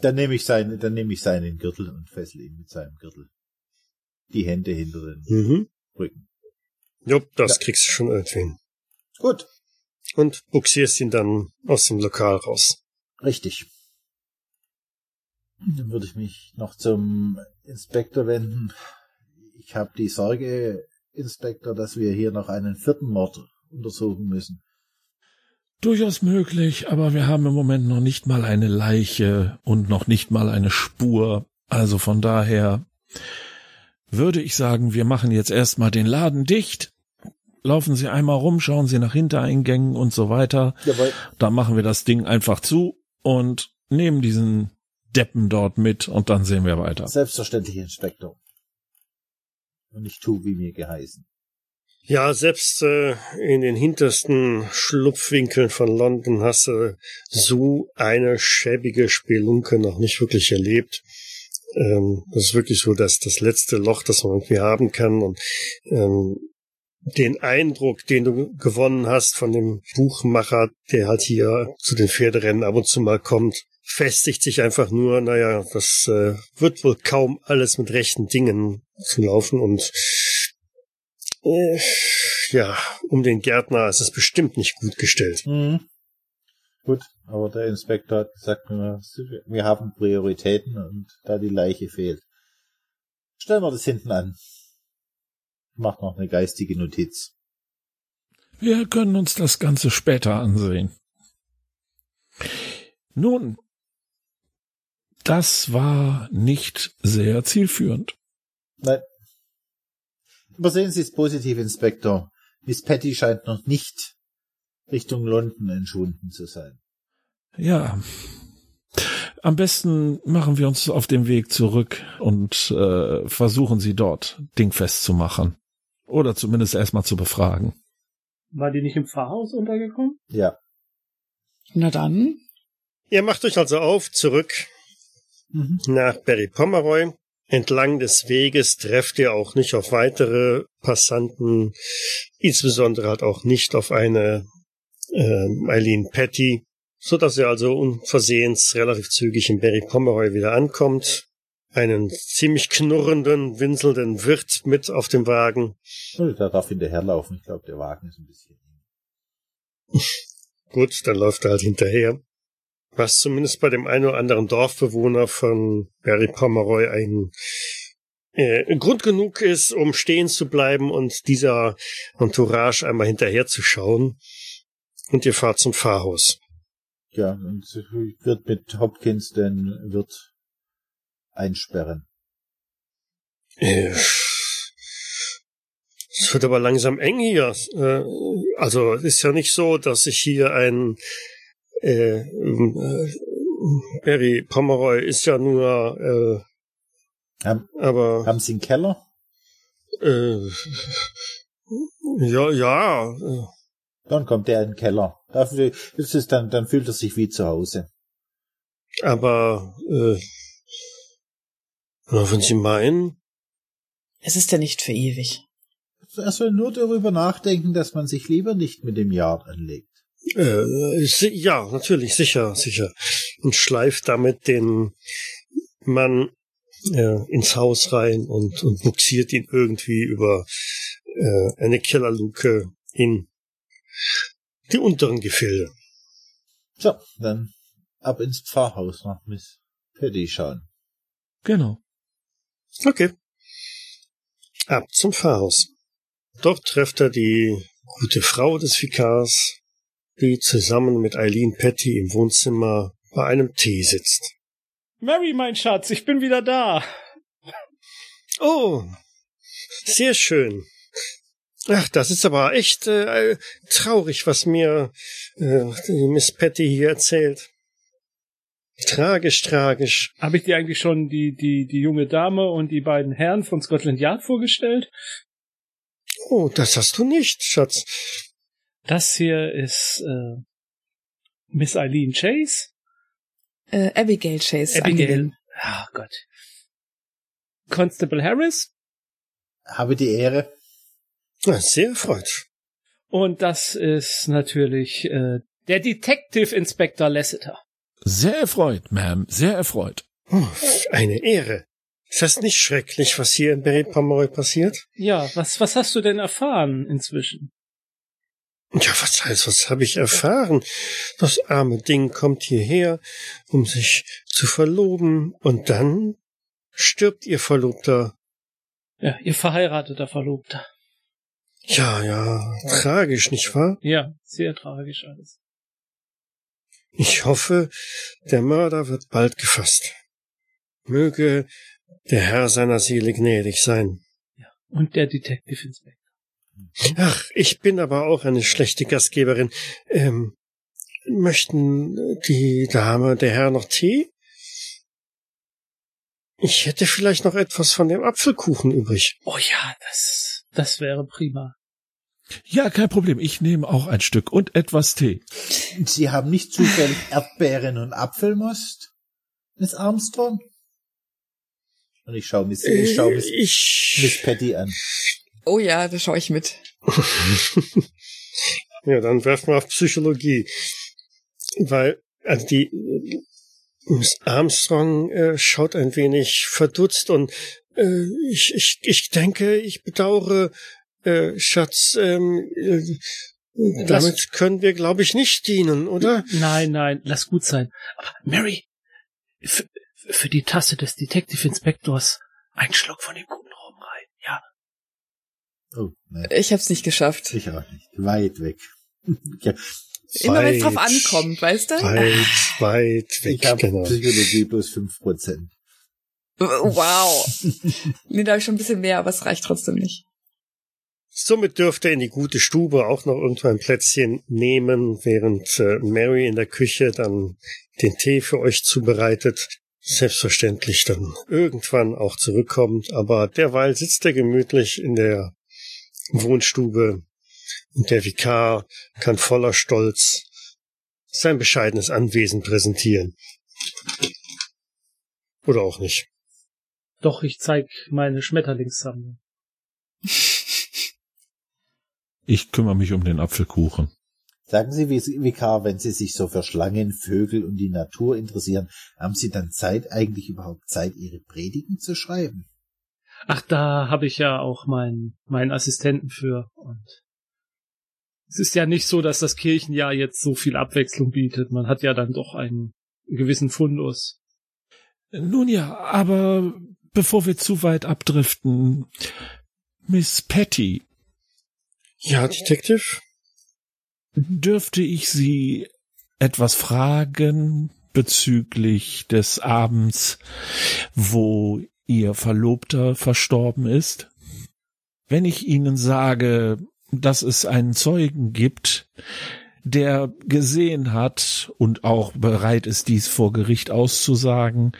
Dann nehme ich seinen, dann nehme ich seinen Gürtel und fessel ihn mit seinem Gürtel. Die Hände hinter den Mhm. Rücken. Jupp, das Ja. kriegst du schon irgendwie. Gut, Und buxierst ihn dann aus dem Lokal raus. richtig. Dann würde ich mich noch zum Inspektor wenden. Ich habe die Sorge, Inspektor, dass wir hier noch einen vierten Mord untersuchen müssen. Durchaus möglich, aber wir haben im Moment noch nicht mal eine Leiche und noch nicht mal eine Spur. Also von daher würde ich sagen, wir machen jetzt erstmal den Laden dicht. Laufen Sie einmal rum, schauen Sie nach Hintereingängen und so weiter. Jawohl. Dann machen wir das Ding einfach zu und nehmen diesen Deppen dort mit und dann sehen wir weiter. Selbstverständlich, Inspektor. Und ich tu, wie mir geheißen. Ja, selbst äh, in den hintersten Schlupfwinkeln von London hast du so eine schäbige Spelunke noch nicht wirklich erlebt. Ähm, das ist wirklich so dass das letzte Loch, das man irgendwie haben kann. Und ähm, den Eindruck, den du gewonnen hast von dem Buchmacher, der halt hier zu den Pferderennen ab und zu mal kommt, festigt sich einfach nur, naja, das äh, wird wohl kaum alles mit rechten Dingen zu laufen und äh, ja, um den Gärtner ist es bestimmt nicht gut gestellt. Mhm. Gut, aber der Inspektor hat gesagt, wir, wir haben Prioritäten und da die Leiche fehlt. Stellen wir das hinten an. Mach noch eine geistige Notiz. Wir können uns das Ganze später ansehen. Nun, das war nicht sehr zielführend. Nein. Übersehen Sie es positiv, Inspektor. Miss Patty scheint noch nicht Richtung London entschwunden zu sein. Ja, Am besten machen wir uns auf den Weg zurück und äh, versuchen sie dort dingfest zu machen. Oder zumindest erstmal zu befragen. War die nicht im Pfarrhaus untergekommen? Ja. Na dann. Ihr macht euch also auf, zurück Mhm. nach Berry Pomeroy. Entlang des Weges trefft ihr auch nicht auf weitere Passanten, insbesondere halt auch nicht auf eine äh, Eileen Patty, so dass ihr also unversehens relativ zügig in Berry Pomeroy wieder ankommt. Einen ziemlich knurrenden, winselnden Wirt mit auf dem Wagen. Oh, Da darf hinterherlaufen. Ich glaube, der Wagen ist ein bisschen. Gut, dann läuft er halt hinterher. Was zumindest bei dem einen oder anderen Dorfbewohner von Barry Pomeroy ein äh, Grund genug ist, um stehen zu bleiben und dieser Entourage einmal hinterher zu schauen. Und ihr fahrt zum Pfarrhaus. Ja, und wird mit Hopkins den Wirt einsperren. Äh, Es wird aber langsam eng hier. Äh, Also es ist ja nicht so, dass ich hier ein äh, äh, Barry Pomeroy ist ja nur äh, Haben, aber haben Sie einen Keller? äh, ja, ja. Dann kommt er in den Keller. Dafür ist es dann, dann fühlt er sich wie zu Hause. Aber äh, wenn Sie meinen, Es ist ja nicht für ewig. Er soll nur darüber nachdenken, dass man sich lieber nicht mit dem Yard anlegt. äh, ja, natürlich, sicher, sicher. Und schleift damit den Mann äh, ins Haus rein und, und buxiert ihn irgendwie über äh, eine Kellerluke in die unteren Gefilde. So, dann ab ins Pfarrhaus nach Miss Paddy schauen. Genau. Okay. Ab zum Pfarrhaus. Dort trifft er die gute Frau des Vikars, die zusammen mit Eileen Petty im Wohnzimmer bei einem Tee sitzt. Mary, mein Schatz, ich bin wieder da. Oh, sehr schön. Ach, das ist aber echt äh, traurig, was mir äh, Miss Patty hier erzählt. Tragisch, tragisch. Habe ich dir eigentlich schon die, die, die junge Dame und die beiden Herren von Scotland Yard vorgestellt? Oh, das hast du nicht, Schatz. Das hier ist äh, Miss Eileen Chase. Äh, Abigail Chase. Abigail. Ah Gott. Constable Harris. Habe die Ehre. Ja, sehr erfreut. Und das ist natürlich äh, der Detective Inspector Lasseter. Sehr erfreut, Ma'am, sehr erfreut. Oh, eine Ehre. Ist das nicht schrecklich, was hier in Berry Pomeroy passiert? Ja, was, was hast du denn erfahren inzwischen? Ja, was heißt, was habe ich erfahren? Das arme Ding kommt hierher, um sich zu verloben, und dann stirbt ihr Verlobter. Ja, ihr verheirateter Verlobter. Ja, ja, tragisch, nicht wahr? Ja, sehr tragisch alles. Ich hoffe, der Mörder wird bald gefasst. Möge der Herr seiner Seele gnädig sein. Und der Detective Inspector. Ach, ich bin aber auch eine schlechte Gastgeberin. Ähm, möchten die Dame, der Herr noch Tee? Ich hätte vielleicht noch etwas von dem Apfelkuchen übrig. Oh ja, das, das wäre prima. Ja, kein Problem. Ich nehme auch ein Stück und etwas Tee. Sie haben nicht zufällig Erdbeeren und Apfelmost, Miss Armstrong? Und ich schaue Miss, ich schau Miss, Miss ich, Patty an. Oh ja, da schaue ich mit. ja, dann werfen wir auf Psychologie. Weil, also die, Miss Armstrong äh, schaut ein wenig verdutzt und äh, ich, ich, ich denke, ich bedauere, äh, Schatz, ähm, äh, damit können wir, glaube ich, nicht dienen, oder? Nein, nein, lass gut sein. Aber Mary, für, für die Tasse des Detective Inspectors ein Schluck von dem guten Rum rein, ja. Oh, ne, Ich hab's nicht geschafft. ich auch nicht. Weit weg. ja, Immer wenn es drauf ankommt, weißt du? Weit, weit weg, ich habe genau. Psychologie bloß fünf Prozent. Wow. nee, da habe ich schon ein bisschen mehr, aber es reicht trotzdem nicht. Somit dürfte er in die gute Stube auch noch irgendwo ein Plätzchen nehmen, während äh, Mary in der Küche dann den Tee für euch zubereitet. Selbstverständlich dann irgendwann auch zurückkommt, aber derweil sitzt er gemütlich in der Wohnstube und der Vikar kann voller Stolz sein bescheidenes Anwesen präsentieren. Oder auch nicht. Doch, ich zeig meine Schmetterlingssammlung. Ich kümmere mich um den Apfelkuchen. Sagen Sie, Vikar, wenn Sie sich so für Schlangen, Vögel und die Natur interessieren, haben Sie dann Zeit, eigentlich überhaupt Zeit, Ihre Predigen zu schreiben? Ach, da habe ich ja auch meinen, meinen Assistenten für. Und es ist ja nicht so, dass das Kirchenjahr jetzt so viel Abwechslung bietet. Man hat ja dann doch einen gewissen Fundus. Nun ja, aber bevor wir zu weit abdriften, Miss Patty. Ja, Detective? Dürfte ich Sie etwas fragen bezüglich des Abends, wo Ihr Verlobter verstorben ist? Wenn ich Ihnen sage, dass es einen Zeugen gibt, der gesehen hat und auch bereit ist, dies vor Gericht auszusagen,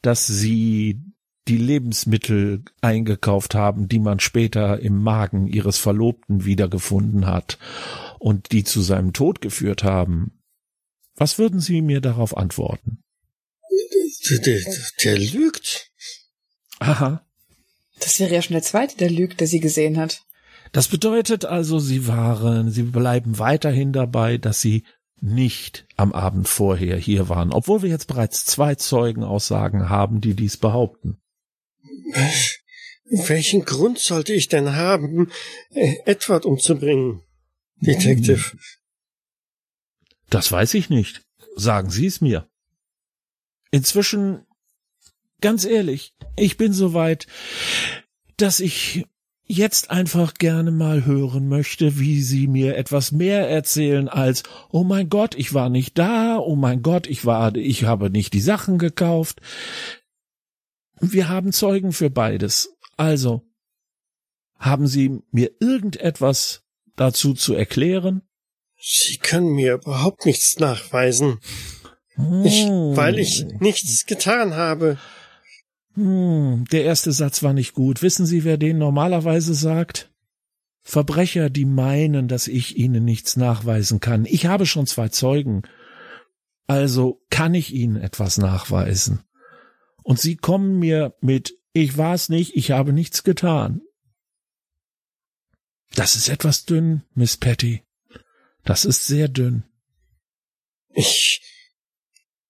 dass sie die Lebensmittel eingekauft haben, die man später im Magen ihres Verlobten wiedergefunden hat und die zu seinem Tod geführt haben. Was würden Sie mir darauf antworten? Der, der, der lügt. Aha. Das wäre ja schon der zweite, der lügt, der sie gesehen hat. Das bedeutet also, Sie waren, Sie bleiben weiterhin dabei, dass Sie nicht am Abend vorher hier waren, obwohl wir jetzt bereits zwei Zeugenaussagen haben, die dies behaupten. Welchen Grund sollte ich denn haben, äh, Edward umzubringen, Detective? Das weiß ich nicht. Sagen Sie es mir. Inzwischen, ganz ehrlich, ich bin so weit, dass ich jetzt einfach gerne mal hören möchte, wie Sie mir etwas mehr erzählen als, oh mein Gott, ich war nicht da, oh mein Gott, ich war, ich habe nicht die Sachen gekauft. Wir haben Zeugen für beides. Also, haben Sie mir irgendetwas dazu zu erklären? Sie können mir überhaupt nichts nachweisen. Ich, weil ich nichts getan habe. Hm, der erste Satz war nicht gut. Wissen Sie, wer den normalerweise sagt? Verbrecher, die meinen, dass ich ihnen nichts nachweisen kann. Ich habe schon zwei Zeugen. Also kann ich ihnen etwas nachweisen. Und sie kommen mir mit, ich war es nicht, ich habe nichts getan. Das ist etwas dünn, Miss Patty. Das ist sehr dünn. Ich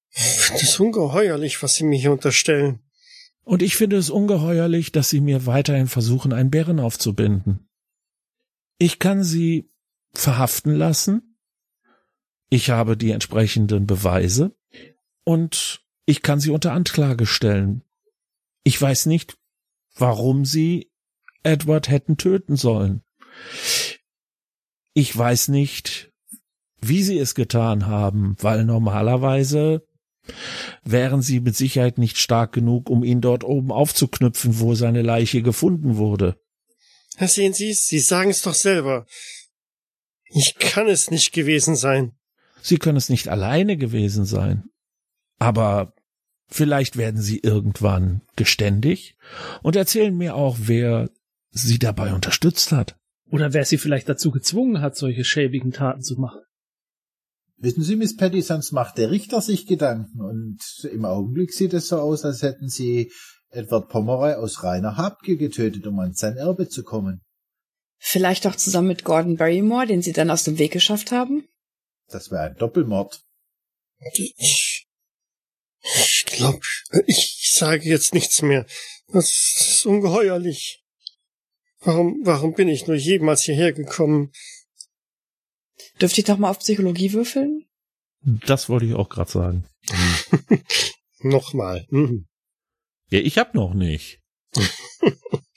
finde es ungeheuerlich, was Sie mir hier unterstellen. Und ich finde es ungeheuerlich, dass Sie mir weiterhin versuchen, einen Bären aufzubinden. Ich kann Sie verhaften lassen. Ich habe die entsprechenden Beweise. Und ich kann Sie unter Anklage stellen. Ich weiß nicht, warum Sie Edward hätten töten sollen. Ich weiß nicht, wie Sie es getan haben, weil normalerweise wären sie mit Sicherheit nicht stark genug, um ihn dort oben aufzuknüpfen, wo seine Leiche gefunden wurde. Sehen Sie, Sie sagen es doch selber. Ich kann es nicht gewesen sein. Sie können es nicht alleine gewesen sein. Aber vielleicht werden Sie irgendwann geständig und erzählen mir auch, wer Sie dabei unterstützt hat. Oder wer sie vielleicht dazu gezwungen hat, solche schäbigen Taten zu machen. Wissen Sie, Miss Patty, sonst macht der Richter sich Gedanken und im Augenblick sieht es so aus, als hätten Sie Edward Pomeroy aus reiner Habgier getötet, um an sein Erbe zu kommen. Vielleicht auch zusammen mit Gordon Barrymore, den Sie dann aus dem Weg geschafft haben? Das wäre ein Doppelmord. Glaube, ich sage jetzt nichts mehr. Das ist ungeheuerlich. Warum, warum bin ich nur jemals hierher gekommen? Dürfte ich doch mal auf Psychologie würfeln? Das wollte ich auch gerade sagen. Nochmal. Mhm. Ja, ich hab noch nicht.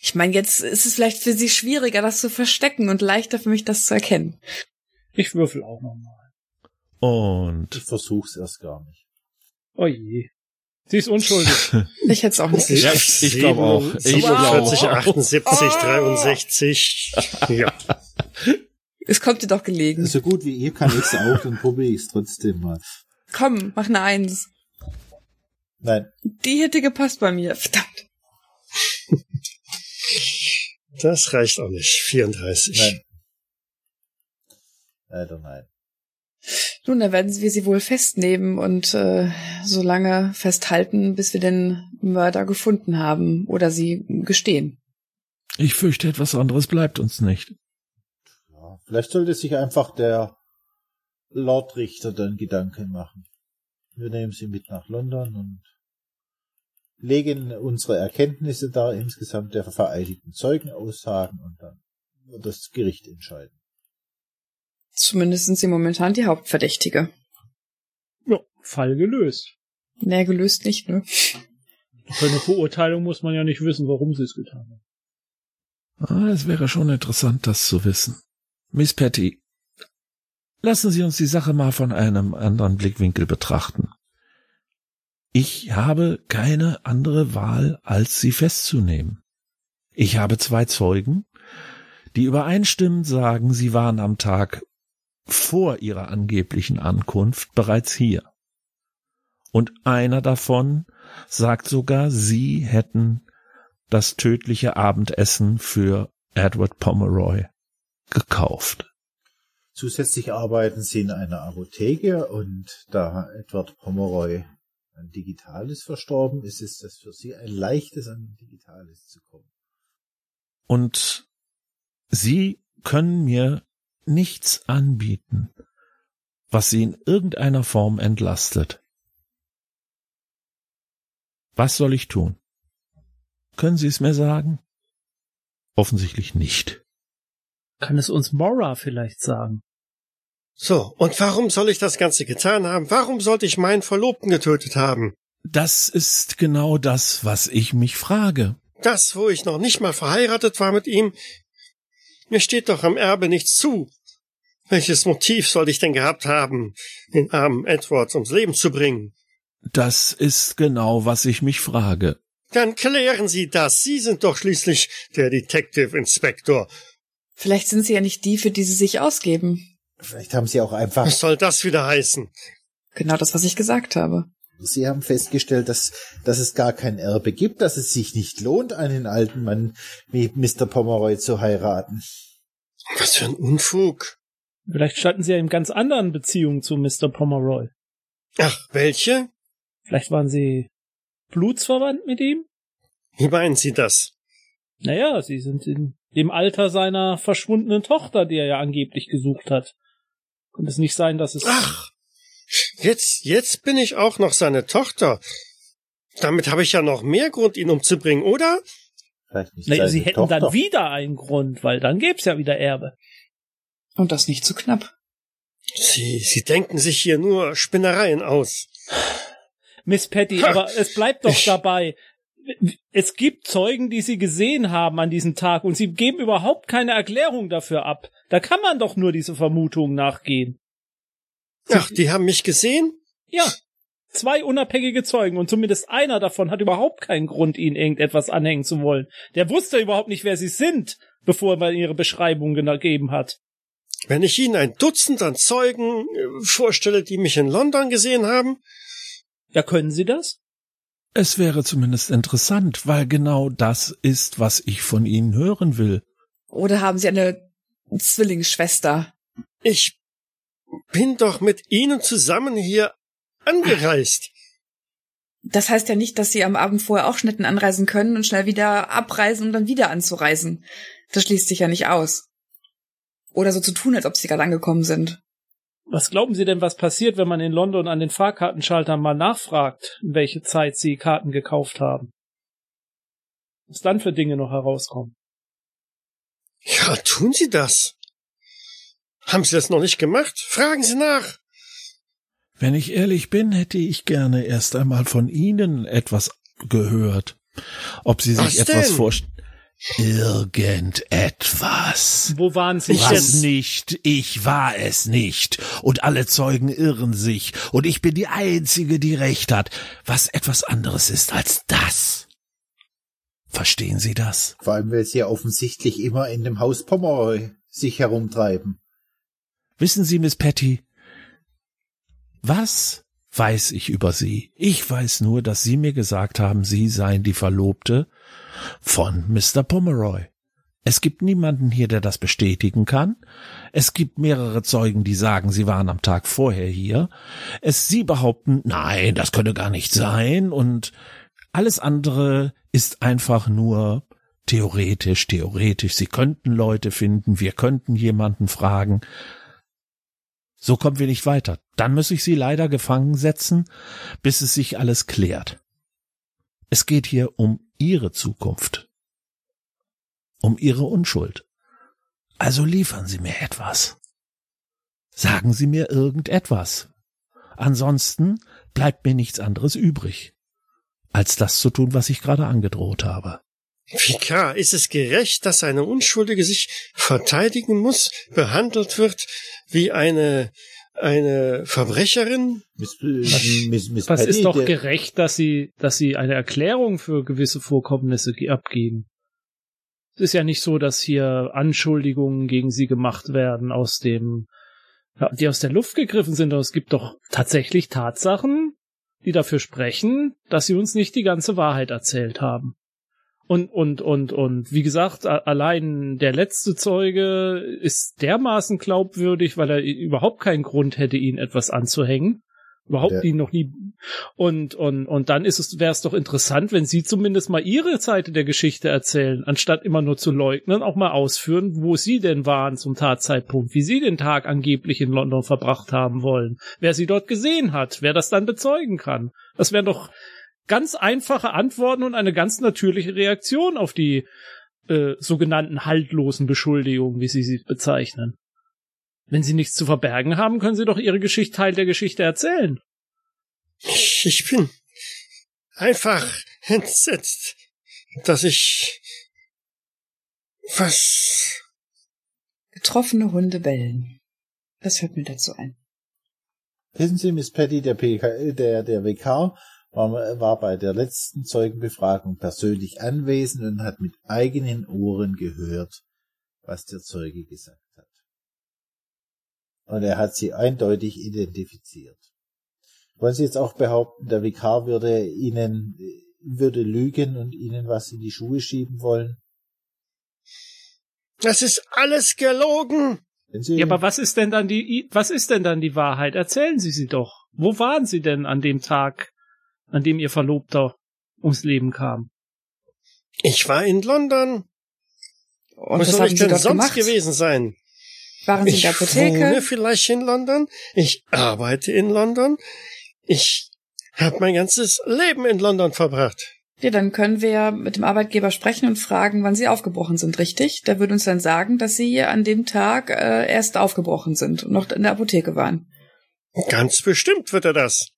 Ich meine, jetzt ist es vielleicht für Sie schwieriger, das zu verstecken und leichter für mich, das zu erkennen. Ich würfel auch nochmal. Und Ich versuch's erst gar nicht. Oh je. Sie ist unschuldig. Ich hätte es auch nicht Ja, geschafft. ich glaube auch. Ich 47, glaube auch. 78, 63. Ja. Es kommt dir doch gelegen. So gut wie ihr kann ich's auch, dann probiere ich's trotzdem mal. Komm, mach eine Eins. Nein, Die hätte gepasst bei mir. Verdammt. Das reicht auch nicht. 34. nein. Leider nein. Nun, dann werden wir sie wohl festnehmen und äh, so lange festhalten, bis wir den Mörder gefunden haben oder sie gestehen. Ich fürchte, etwas anderes bleibt uns nicht. Ja, vielleicht sollte sich einfach der Lordrichter dann Gedanken machen. Wir nehmen sie mit nach London und legen unsere Erkenntnisse da insgesamt der vereidigten Zeugenaussagen und dann wird das Gericht entscheiden. Zumindest sind sie momentan die Hauptverdächtige. Ja, Fall gelöst. Mehr gelöst nicht, ne? Für eine Verurteilung muss man ja nicht wissen, warum sie es getan hat. Ah, es wäre schon interessant, das zu wissen. Miss Patty, lassen Sie uns die Sache mal von einem anderen Blickwinkel betrachten. Ich habe keine andere Wahl, als sie festzunehmen. Ich habe zwei Zeugen, die übereinstimmend sagen, sie waren am Tag vor ihrer angeblichen Ankunft bereits hier. Und einer davon sagt sogar, sie hätten das tödliche Abendessen für Edward Pomeroy gekauft. Zusätzlich arbeiten sie in einer Apotheke und da Edward Pomeroy an Digitales verstorben ist, ist es für sie ein leichtes, an Digitales zu kommen. Und sie können mir nichts anbieten, was sie in irgendeiner Form entlastet. Was soll ich tun? Können Sie es mir sagen? Offensichtlich nicht. Kann es uns Mora vielleicht sagen? So, und warum soll ich das Ganze getan haben? Warum sollte ich meinen Verlobten getötet haben? Das ist genau das, was ich mich frage. Das, wo ich noch nicht mal verheiratet war mit ihm? Mir steht doch am Erbe nichts zu. Welches Motiv sollte ich denn gehabt haben, den armen Edward ums Leben zu bringen? Das ist genau, was ich mich frage. Dann klären Sie das. Sie sind doch schließlich der Detective Inspector. Vielleicht sind sie ja nicht die, für die sie sich ausgeben. Vielleicht haben sie auch einfach, Was soll das wieder heißen? Genau das, was ich gesagt habe. Sie haben festgestellt, dass, dass es gar kein Erbe gibt, dass es sich nicht lohnt, einen alten Mann wie Mr. Pomeroy zu heiraten. Was für ein Unfug. Vielleicht standen sie ja in ganz anderen Beziehungen zu Mr. Pomeroy. Ach, welche? Vielleicht waren sie blutsverwandt mit ihm? Wie meinen Sie das? Naja, sie sind in dem Alter seiner verschwundenen Tochter, die er ja angeblich gesucht hat. Könnte es nicht sein, dass es... Ach, jetzt, jetzt bin ich auch noch seine Tochter. Damit habe ich ja noch mehr Grund, ihn umzubringen, oder? Vielleicht nicht naja, seine sie hätten Tochter. dann wieder einen Grund, weil dann gäb's ja wieder Erbe. Und das nicht zu knapp. Sie, Sie denken sich hier nur Spinnereien aus. Miss Patty, Ha! aber es bleibt doch Ich- dabei. Es gibt Zeugen, die sie gesehen haben an diesem Tag und sie geben überhaupt keine Erklärung dafür ab. Da kann man doch nur diese Vermutung nachgehen. Ach, die haben mich gesehen? Ja, zwei unabhängige Zeugen und zumindest einer davon hat überhaupt keinen Grund, ihnen irgendetwas anhängen zu wollen. Der wusste überhaupt nicht, wer sie sind, bevor man ihre Beschreibung gegeben hat. Wenn ich Ihnen ein Dutzend an Zeugen äh, vorstelle, die mich in London gesehen haben, Ja, können sie das? Es wäre zumindest interessant, weil genau das ist, was ich von Ihnen hören will. Oder haben sie eine Zwillingsschwester? ich bin doch mit Ihnen zusammen hier angereist. Das heißt ja nicht, dass sie am Abend vorher auch schnell hätten anreisen können und schnell wieder abreisen, um dann wieder anzureisen. Das schließt sich ja nicht aus. Oder so zu tun, als ob sie gerade angekommen sind. Was glauben Sie denn, was passiert, wenn man in London an den Fahrkartenschaltern mal nachfragt, in welche Zeit Sie Karten gekauft haben? Was dann für Dinge noch herauskommen? Ja, tun Sie das. Haben Sie das noch nicht gemacht? Fragen Sie nach. Wenn ich ehrlich bin, hätte ich gerne erst einmal von Ihnen etwas gehört. Ob Sie sich Was etwas denn? vorstellen. Irgendetwas. Wo waren Sie Ich Was jetzt- nicht, ich war es nicht. Und alle Zeugen irren sich. Und ich bin die Einzige, die recht hat. Was etwas anderes ist als das. Verstehen Sie das? Vor allem, weil sie ja offensichtlich immer in dem Haus Pomeroy sich herumtreiben. Wissen Sie, Miss Patty, was weiß ich über Sie? Ich weiß nur, dass Sie mir gesagt haben, Sie seien die Verlobte von Mr. Pomeroy. Es gibt niemanden hier, der das bestätigen kann. Es gibt mehrere Zeugen, die sagen, sie waren am Tag vorher hier. Es sie behaupten, nein, das könne gar nicht sein und alles andere ist einfach nur theoretisch, theoretisch. Sie könnten Leute finden, wir könnten jemanden fragen. So kommen wir nicht weiter. Dann muss ich sie leider gefangen setzen, bis es sich alles klärt. Es geht hier um ihre Zukunft. Um ihre Unschuld. Also liefern Sie mir etwas. Sagen Sie mir irgendetwas. Ansonsten bleibt mir nichts anderes übrig, als das zu tun, was ich gerade angedroht habe. Vikar, ist es gerecht, dass eine Unschuldige sich verteidigen muss, behandelt wird wie eine, eine Verbrecherin? Miss, äh, Miss, Miss Das Patty, ist doch gerecht, dass sie, dass sie eine Erklärung für gewisse Vorkommnisse ge- abgeben. Es ist ja nicht so, dass hier Anschuldigungen gegen sie gemacht werden aus dem, die aus der Luft gegriffen sind. Aber es gibt doch tatsächlich Tatsachen, die dafür sprechen, dass sie uns nicht die ganze Wahrheit erzählt haben. Und, und, und, und, wie gesagt, allein der letzte Zeuge ist dermaßen glaubwürdig, weil er überhaupt keinen Grund hätte, ihnen etwas anzuhängen. Überhaupt Der- ihn noch nie. Und, und, und dann ist es, wäre es doch interessant, wenn Sie zumindest mal Ihre Seite der Geschichte erzählen, anstatt immer nur zu leugnen, auch mal ausführen, wo Sie denn waren zum Tatzeitpunkt, wie Sie den Tag angeblich in London verbracht haben wollen, wer Sie dort gesehen hat, wer das dann bezeugen kann. Das wären doch ganz einfache Antworten und eine ganz natürliche Reaktion auf die äh, sogenannten haltlosen Beschuldigungen, wie Sie sie bezeichnen. Wenn Sie nichts zu verbergen haben, können Sie doch Ihre Geschichte Teil der Geschichte erzählen. Ich, ich bin einfach entsetzt, dass ich was Getroffene Hunde bellen. Das fällt mir dazu ein. Wissen Sie, Miss Patty, der, PK, der, der WK war, war bei der letzten Zeugenbefragung persönlich anwesend und hat mit eigenen Ohren gehört, was der Zeuge gesagt hat. Und er hat sie eindeutig identifiziert. Wollen Sie jetzt auch behaupten, der WK würde Ihnen, würde lügen und Ihnen was in die Schuhe schieben wollen? das ist alles gelogen. Ja, aber was ist denn dann die, was ist denn dann die Wahrheit? Erzählen Sie sie doch. Wo waren Sie denn an dem Tag, an dem Ihr Verlobter ums Leben kam? Ich war in London. Und Was was soll ich denn sonst gemacht? gewesen sein? Waren Sie in Ich der Apotheke? wohne vielleicht in London. Ich arbeite in London. Ich habe mein ganzes Leben in London verbracht. Ja, dann können wir ja mit dem Arbeitgeber sprechen und fragen, wann Sie aufgebrochen sind, richtig? Der würde uns dann sagen, dass Sie an dem Tag äh, erst aufgebrochen sind und noch in der Apotheke waren. Ganz bestimmt wird er das.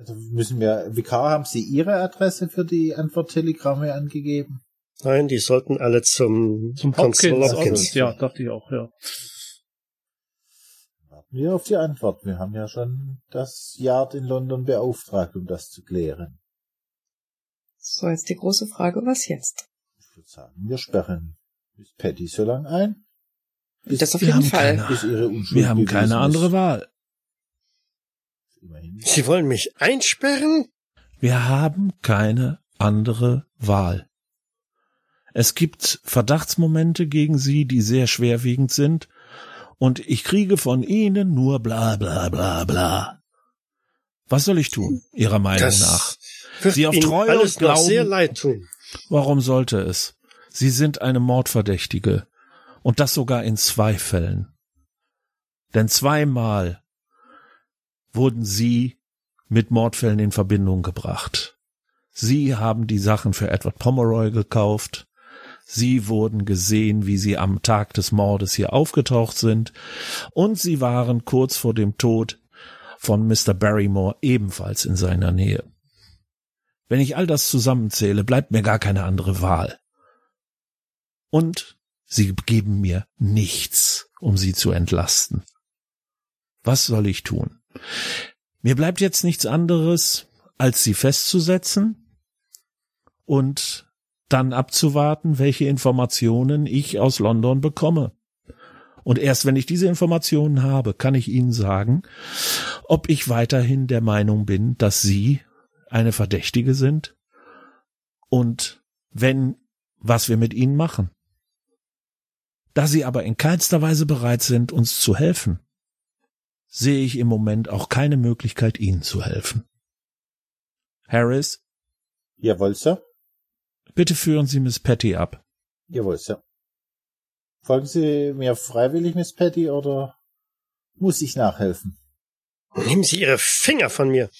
Also müssen wir, WK, haben Sie Ihre Adresse für die Antworttelegramme angegeben? Nein, die sollten alle zum, Zum Hopkins. Hopkins. Office. Ja, dachte ich auch, ja. Warten wir auf die Antwort. Wir haben ja schon das Yard in London beauftragt, um das zu klären. So, jetzt die große Frage, was jetzt? Ich würde sagen, wir sperren Miss Patty so lang ein, bis, Das auf wir jeden haben Fall. keine- bis ihre Unschuld Wir haben keine andere ist. Wahl. Immerhin. Sie wollen mich einsperren? Wir haben keine andere Wahl. Es gibt Verdachtsmomente gegen Sie, die sehr schwerwiegend sind, und ich kriege von Ihnen nur bla bla bla bla. Was soll ich tun, Ihrer Meinung Das nach? wird Sie auf Ihnen Treue alles und Glauben- sehr leid tun. Warum sollte es? Sie sind eine Mordverdächtige. Und das sogar in zwei Fällen. Denn zweimal wurden Sie mit Mordfällen in Verbindung gebracht. Sie haben die Sachen für Edward Pomeroy gekauft. Sie wurden gesehen, wie sie am Tag des Mordes hier aufgetaucht sind. Und sie waren kurz vor dem Tod von Mr. Barrymore ebenfalls in seiner Nähe. Wenn ich all das zusammenzähle, bleibt mir gar keine andere Wahl. Und sie geben mir nichts, um sie zu entlasten. Was soll ich tun? Mir bleibt jetzt nichts anderes, als sie festzusetzen und dann abzuwarten, welche Informationen ich aus London bekomme. Und erst wenn ich diese Informationen habe, kann ich Ihnen sagen, ob ich weiterhin der Meinung bin, dass Sie eine Verdächtige sind und wenn, was wir mit Ihnen machen. Da Sie aber in keinster Weise bereit sind, uns zu helfen, sehe ich im Moment auch keine Möglichkeit, Ihnen zu helfen. Harris? Jawohl, Sir. Bitte führen Sie Miss Patty ab. Jawohl, Sir. Folgen Sie mir freiwillig, Miss Patty, oder muss ich nachhelfen? Nehmen Sie Ihre Finger von mir,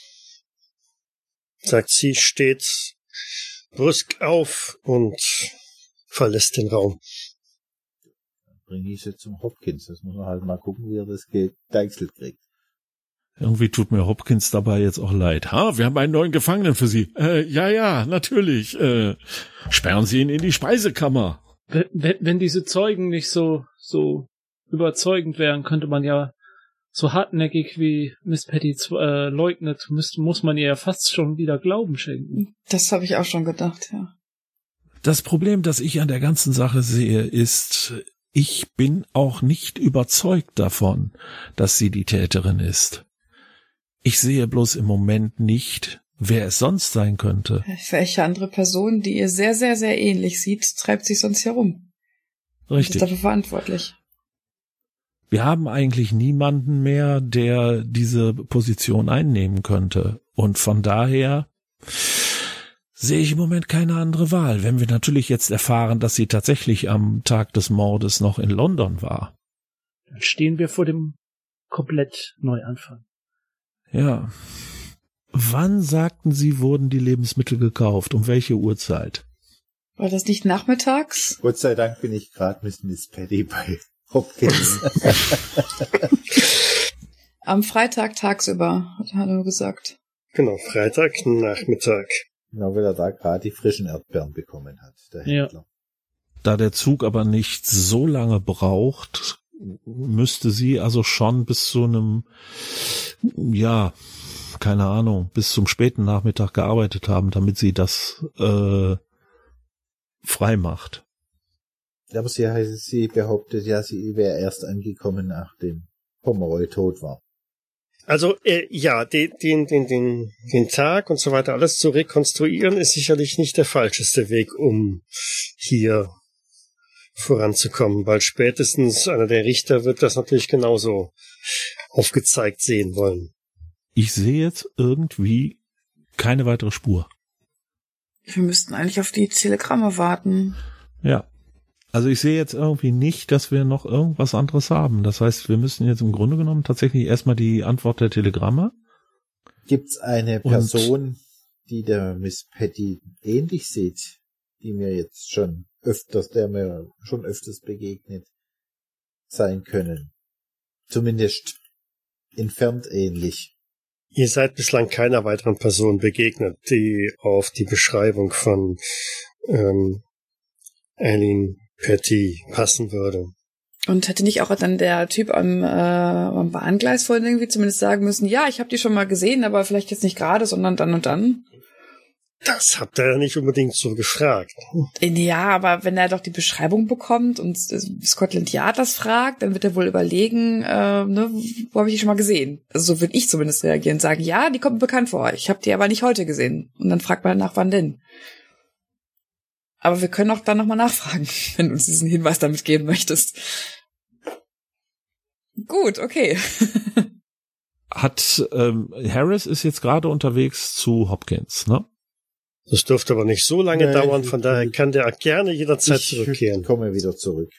sagt sie stets brüsk auf und verlässt den Raum. Bringe ich sie zum Hopkins. Das muss man halt mal gucken, wie er das gedeichselt kriegt. Irgendwie tut mir Hopkins dabei jetzt auch leid. Ha, wir haben einen neuen Gefangenen für Sie. Äh, ja, ja, natürlich. Äh, sperren Sie ihn in die Speisekammer. Wenn, wenn diese Zeugen nicht so, so überzeugend wären, könnte man ja so hartnäckig wie Miss Patty äh, leugnet, muss, muss man ihr ja fast schon wieder Glauben schenken. Das habe ich auch schon gedacht, ja. Das Problem, das ich an der ganzen Sache sehe, ist, ich bin auch nicht überzeugt davon, dass sie die Täterin ist. Ich sehe bloß im Moment nicht, wer es sonst sein könnte. Welche andere Person, die ihr sehr, sehr, sehr ähnlich sieht, treibt sich sonst herum? Richtig. ist dafür verantwortlich. Wir haben eigentlich niemanden mehr, der diese Position einnehmen könnte. Und von daher sehe ich im Moment keine andere Wahl. Wenn wir natürlich jetzt erfahren, dass sie tatsächlich am Tag des Mordes noch in London war. Dann stehen wir vor dem komplett Neuanfang. Ja. Wann sagten Sie, wurden die Lebensmittel gekauft? Um welche Uhrzeit? War das nicht nachmittags? Gott sei Dank bin ich gerade mit Miss Patty bei Hopkins. Am Freitag tagsüber, hat Hanno gesagt. Genau, Freitag Nachmittag. Genau, weil er da gerade die frischen Erdbeeren bekommen hat, der Ja. Händler. Da der Zug aber nicht so lange braucht, müsste sie also schon bis zu einem, ja, keine Ahnung, bis zum späten Nachmittag gearbeitet haben, damit sie das äh, frei macht. Aber sie, sie behauptet ja, sie wäre erst angekommen, nachdem Pomeroy tot war. Also äh, ja, den, den, den, den, den Tag und so weiter alles zu rekonstruieren, ist sicherlich nicht der falscheste Weg, um hier voranzukommen, weil spätestens einer der Richter wird das natürlich genauso aufgezeigt sehen wollen. Ich sehe jetzt irgendwie keine weitere Spur. Wir müssten eigentlich auf die Telegramme warten. Ja. Also ich sehe jetzt irgendwie nicht, dass wir noch irgendwas anderes haben. Das heißt, wir müssen jetzt im Grunde genommen tatsächlich erstmal die Antwort der Telegramme. Gibt's eine Und- Person, die der Miss Patty ähnlich sieht, die mir jetzt schon öfters, der mir schon öfters begegnet sein können? Zumindest entfernt ähnlich. Ihr seid bislang keiner weiteren Person begegnet, die auf die Beschreibung von ähm, Eileen Petty passen würde. Und hätte nicht auch dann der Typ am, äh, am Bahngleis vorhin irgendwie zumindest sagen müssen, ja, ich habe die schon mal gesehen, aber vielleicht jetzt nicht gerade, sondern dann und dann? Das habt ihr ja nicht unbedingt so gefragt. Ja, aber wenn er doch die Beschreibung bekommt und äh, Scotland Yard das fragt, dann wird er wohl überlegen, äh, ne, wo habe ich die schon mal gesehen? Also so würde ich zumindest reagieren und sagen, ja, die kommt mir bekannt vor. Ich habe die aber nicht heute gesehen. Und dann fragt man nach, wann denn? Aber wir können auch dann nochmal nachfragen, wenn du uns diesen Hinweis damit geben möchtest. Gut, okay. Hat ähm, Harris ist jetzt gerade unterwegs zu Hopkins, ne? Das dürfte aber nicht so lange Nee, dauern, ich- von daher kann der gerne jederzeit ich zurückkehren. komme wieder zurück.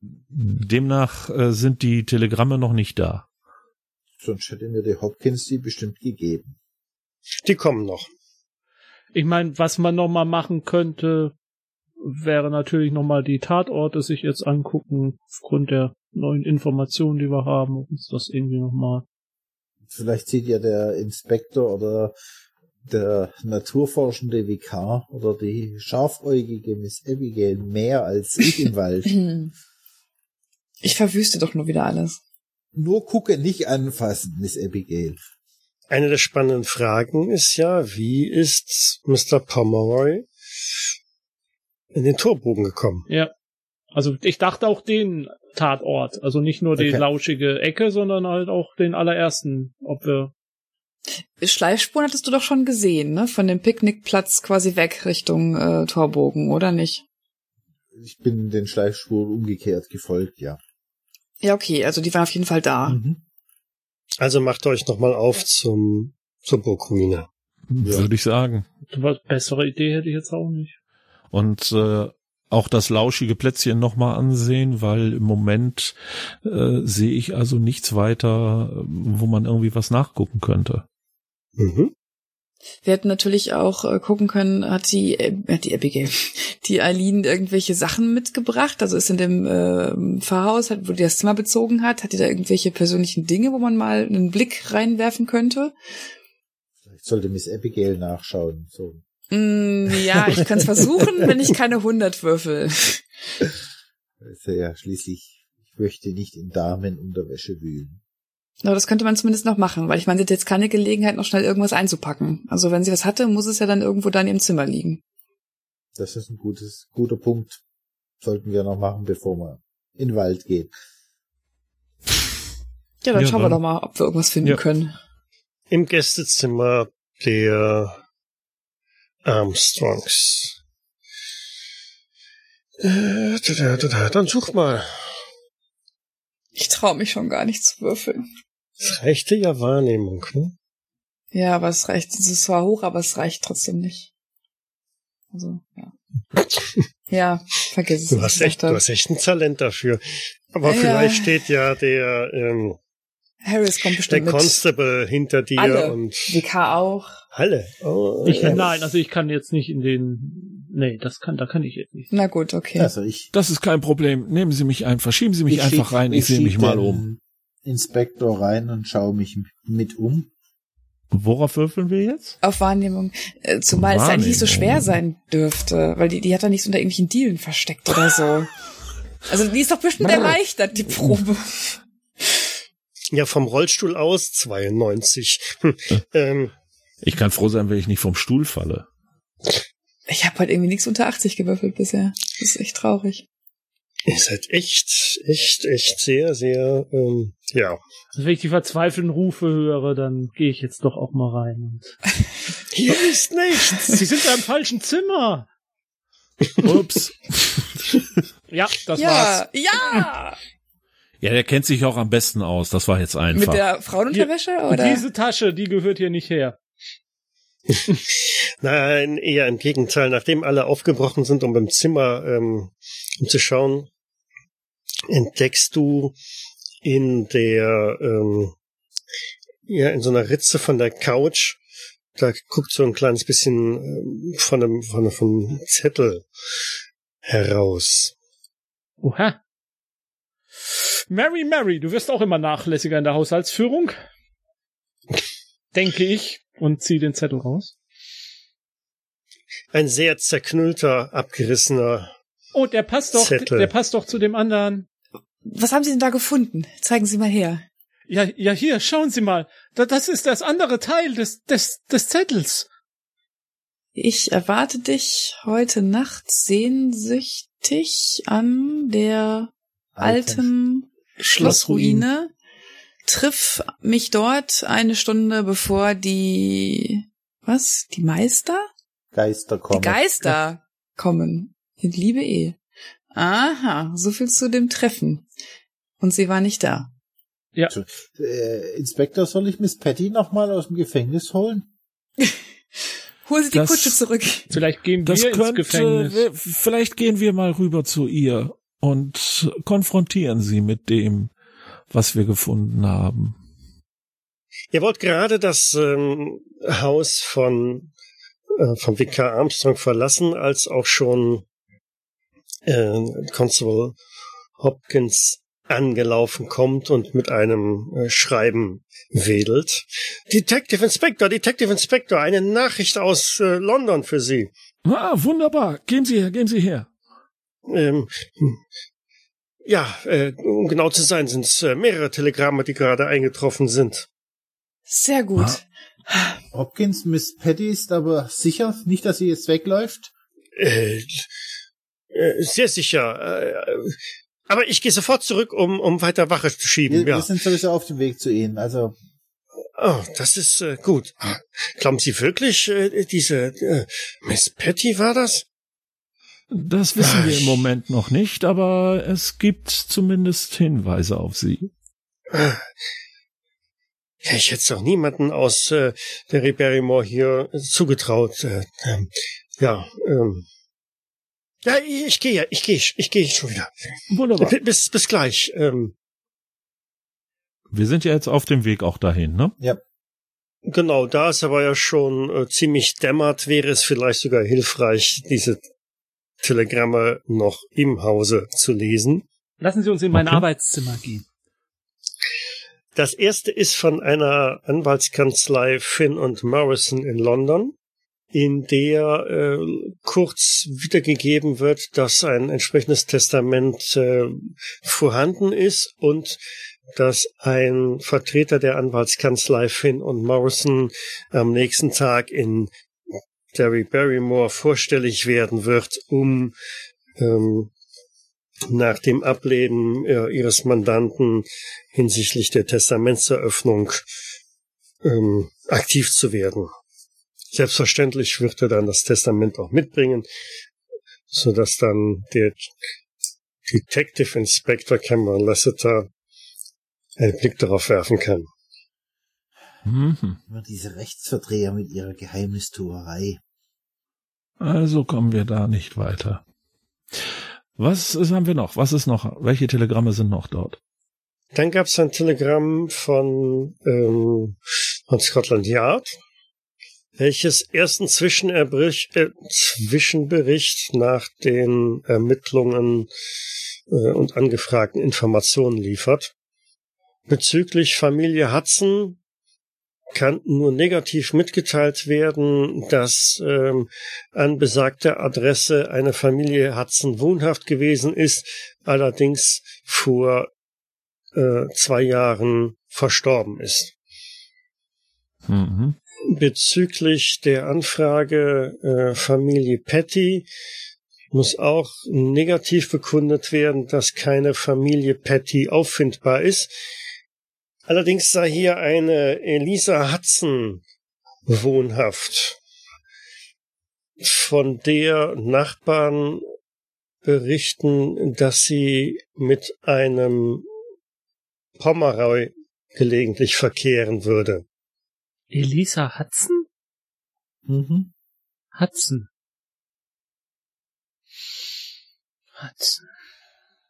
Demnach äh, sind die Telegramme noch nicht da. Sonst hätte mir der Hopkins die bestimmt gegeben. Die kommen noch. Ich meine, was man noch mal machen könnte, wäre natürlich noch mal die Tatorte sich jetzt angucken, aufgrund der neuen Informationen, die wir haben, und uns das irgendwie noch mal. Vielleicht sieht ja der Inspektor oder der naturforschende Vikar oder die scharfäugige Miss Abigail mehr als ich im Wald. Ich verwüste doch nur wieder alles. Nur gucke, nicht anfassen, Miss Abigail. Eine der spannenden Fragen ist ja, wie ist Mr. Pomeroy in den Torbogen gekommen? Ja. Also ich dachte auch den Tatort. Also nicht nur die Okay. lauschige Ecke, sondern halt auch den allerersten, ob wir. Schleifspuren hattest du doch schon gesehen, ne? Von dem Picknickplatz quasi weg Richtung äh, Torbogen, oder nicht? Ich bin den Schleifspuren umgekehrt gefolgt, ja. Ja, okay, also die waren auf jeden Fall da. Mhm. Also macht euch nochmal auf zum, zur Burgruine. Ja. Würde ich sagen. Was bessere Idee hätte ich jetzt auch nicht. Und äh, auch das lauschige Plätzchen nochmal ansehen, weil im Moment äh, sehe ich also nichts weiter, äh, wo man irgendwie was nachgucken könnte. Mhm. Wir hätten natürlich auch äh, gucken können, hat die, äh, die Abigail, die Eileen irgendwelche Sachen mitgebracht? Also ist in dem äh, Pfarrhaus, hat, wo die das Zimmer bezogen hat, hat die da irgendwelche persönlichen Dinge, wo man mal einen Blick reinwerfen könnte? Vielleicht sollte Miss Abigail nachschauen. So. Mm, ja, ich kann es versuchen, wenn ich keine 100 würfel. Ist ja schließlich, ich möchte nicht in Damenunterwäsche wühlen. Aber das könnte man zumindest noch machen, weil ich meine, sie hat jetzt keine Gelegenheit, noch schnell irgendwas einzupacken. Also wenn sie was hatte, muss es ja dann irgendwo da in ihrem Zimmer liegen. Das ist ein gutes, guter Punkt. Sollten wir noch machen, bevor wir in den Wald gehen. Ja, dann Ja, schauen wir dann- doch mal, ob wir irgendwas finden Ja. können. Im Gästezimmer der Armstrongs. Äh, da, da, da, da. Dann such mal. Ich traue mich schon gar nicht zu würfeln. Das reichte ja Wahrnehmung, ne? Ja, aber es reicht, es ist zwar hoch, aber es reicht trotzdem nicht. Also, ja. ja, vergiss es. Du hast echt, du hast echt ein Talent dafür. Aber Ja. vielleicht steht ja der, ähm, Harris kommt der bestimmt mit. Constable hinter dir Alle. und WK auch. Halle. Oh, Ich, ja. Nein, also ich kann jetzt nicht in den. Nee, das kann, da kann ich jetzt nicht. Na gut, okay. Also ich, Das ist kein Problem. Nehmen Sie mich einfach, schieben Sie mich ich einfach schieb- rein. Ich sehe schieb mich mal um. Inspektor rein und schaue mich mit um. Worauf würfeln wir jetzt? Auf Wahrnehmung. Äh, Zumal es eigentlich nicht so Wahrnehmung. schwer sein dürfte, weil die, die hat da nicht so unter irgendwelchen Dielen versteckt oder so. Also die ist doch bestimmt erleichtert, die Probe. Ja, vom Rollstuhl aus 92. Hm. ähm, Ich kann froh sein, wenn ich nicht vom Stuhl falle. Ich habe halt irgendwie nichts unter 80 gewürfelt bisher. Das ist echt traurig. ihr seid echt, echt, echt sehr, sehr, ähm, ja. Also wenn ich die verzweifelten Rufe höre, dann gehe ich jetzt doch auch mal rein. Und Hier ist nichts. Sie sind da im falschen Zimmer. Ups. Ja, das ja, war's. ja! Ja, der kennt sich auch am besten aus. Das war jetzt Mit einfach. der Frauenunterwäsche, Und oder? diese Tasche, die gehört hier nicht her. Nein, eher im Gegenteil. Nachdem alle aufgebrochen sind, um im Zimmer ähm, um zu schauen, entdeckst du in der ähm, ja in so einer Ritze von der Couch, da guckt so ein kleines bisschen ähm, von einem von, von einem Zettel heraus. Oha. Mary, Mary, du wirst auch immer nachlässiger in der Haushaltsführung. Denke ich. Und zieh den Zettel raus. Ein sehr zerknüllter, abgerissener. Oh, der passt doch, Zettel. der passt doch zu dem anderen. Was haben Sie denn da gefunden? Zeigen Sie mal her. Ja, ja, hier, schauen Sie mal. Da, das ist das andere Teil des, des, des Zettels. Ich erwarte dich heute Nacht sehnsüchtig an der alten Schlossruine. Triff mich dort eine Stunde bevor die, was? Die Meister? Geister kommen. Die Geister kommen. In Liebe eh. Aha, so viel zu dem Treffen. Und sie war nicht da. Äh, Inspektor, soll ich Miss Patty nochmal aus dem Gefängnis holen? Hol sie die Das- Kutsche zurück. Vielleicht gehen Das wir ins könnte, Gefängnis. vielleicht gehen wir mal rüber zu ihr und konfrontieren sie mit dem, was wir gefunden haben. Ihr wollt gerade das ähm, Haus von äh, vom Vikar Armstrong verlassen, als auch schon äh, Constable Hopkins angelaufen kommt und mit einem äh, Schreiben wedelt. Detective Inspector, Detective Inspector, eine Nachricht aus äh, London für Sie. Ah, wunderbar. Geben Sie her, geben Sie her. Ähm, ja, äh, um genau zu sein, sind es äh, mehrere Telegramme, die gerade eingetroffen sind. Sehr gut. Ah. Hopkins, Miss Patty ist aber sicher, nicht, dass sie jetzt wegläuft. Äh, äh, sehr sicher. Äh, aber ich gehe sofort zurück, um, um weiter Wache zu schieben. Wir, ja. wir sind sowieso auf dem Weg zu Ihnen. Also Oh, das ist äh, gut. Glauben Sie wirklich, äh, diese äh, Miss Patty war das? Das wissen wir im Moment noch nicht, aber es gibt zumindest Hinweise auf sie. Ja, ich hätte es doch niemanden aus äh, Derry Barrymore hier äh, zugetraut. Äh, ähm, ja, ähm. Ja, ich, ich gehe, ich gehe, ich gehe schon wieder. Wunderbar. B- Bis, bis gleich. Ähm, Wir sind ja jetzt auf dem Weg auch dahin, ne? ja, genau, da es aber ja schon äh, ziemlich dämmert, wäre es vielleicht sogar hilfreich, diese Telegramme noch im Hause zu lesen. Lassen Sie uns in mein Okay. Arbeitszimmer gehen. Das erste ist von einer Anwaltskanzlei Finn und Morrison in London, in der äh, kurz wiedergegeben wird, dass ein entsprechendes Testament äh, vorhanden ist und dass ein Vertreter der Anwaltskanzlei Finn und Morrison am nächsten Tag in Derry Barrymore vorstellig werden wird, um ähm, nach dem Ablehnen äh, ihres Mandanten hinsichtlich der Testamentseröffnung ähm, aktiv zu werden. Selbstverständlich wird er dann das Testament auch mitbringen, so dass dann der Detective Inspector Cameron Lasseter einen Blick darauf werfen kann. Mhm. immer diese Rechtsverdreher mit ihrer Geheimnistuerei. Also kommen wir da nicht weiter. Was ist, haben wir noch? Was ist noch? Welche Telegramme sind noch dort? Dann gab es ein Telegramm von, ähm, von Scotland Yard, welches ersten Zwischenerbericht, äh, Zwischenbericht nach den Ermittlungen äh, und angefragten Informationen liefert. Bezüglich Familie Hudson kann nur negativ mitgeteilt werden, dass ähm, an besagter Adresse eine Familie Hudson wohnhaft gewesen ist, allerdings vor äh, zwei Jahren verstorben ist. Mhm. Bezüglich der Anfrage äh, Familie Petty muss auch negativ bekundet werden, dass keine Familie Petty auffindbar ist. Allerdings sei hier eine Elisa Hudson wohnhaft, von der Nachbarn berichten, dass sie mit einem Pomeroy gelegentlich verkehren würde. Elisa Hudson? Mhm. Hudson. Hudson.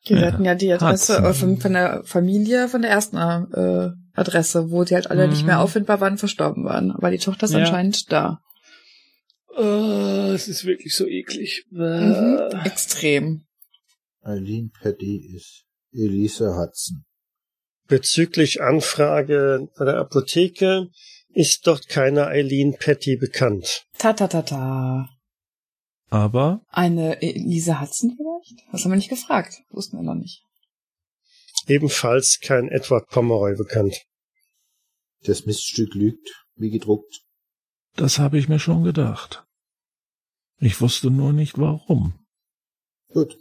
Wir Ja, hatten ja die Adresse äh, von, von der Familie, von der ersten äh, Adresse, wo die halt alle nicht mehr Mhm. auffindbar waren, verstorben waren. Aber die Tochter ist Ja. anscheinend da. Oh, es ist wirklich so eklig. Mhm. Extrem. Eileen Petty ist Elisa Hudson. Bezüglich Anfrage bei der Apotheke ist dort keine Eileen Petty bekannt. Ta ta ta ta. Aber Eine Elise Hudson vielleicht? Das haben wir nicht gefragt. Wussten wir noch nicht. Ebenfalls kein Edward Pomeroy bekannt. Das Miststück lügt, wie gedruckt. das habe ich mir schon gedacht. Ich wusste nur nicht warum. Gut.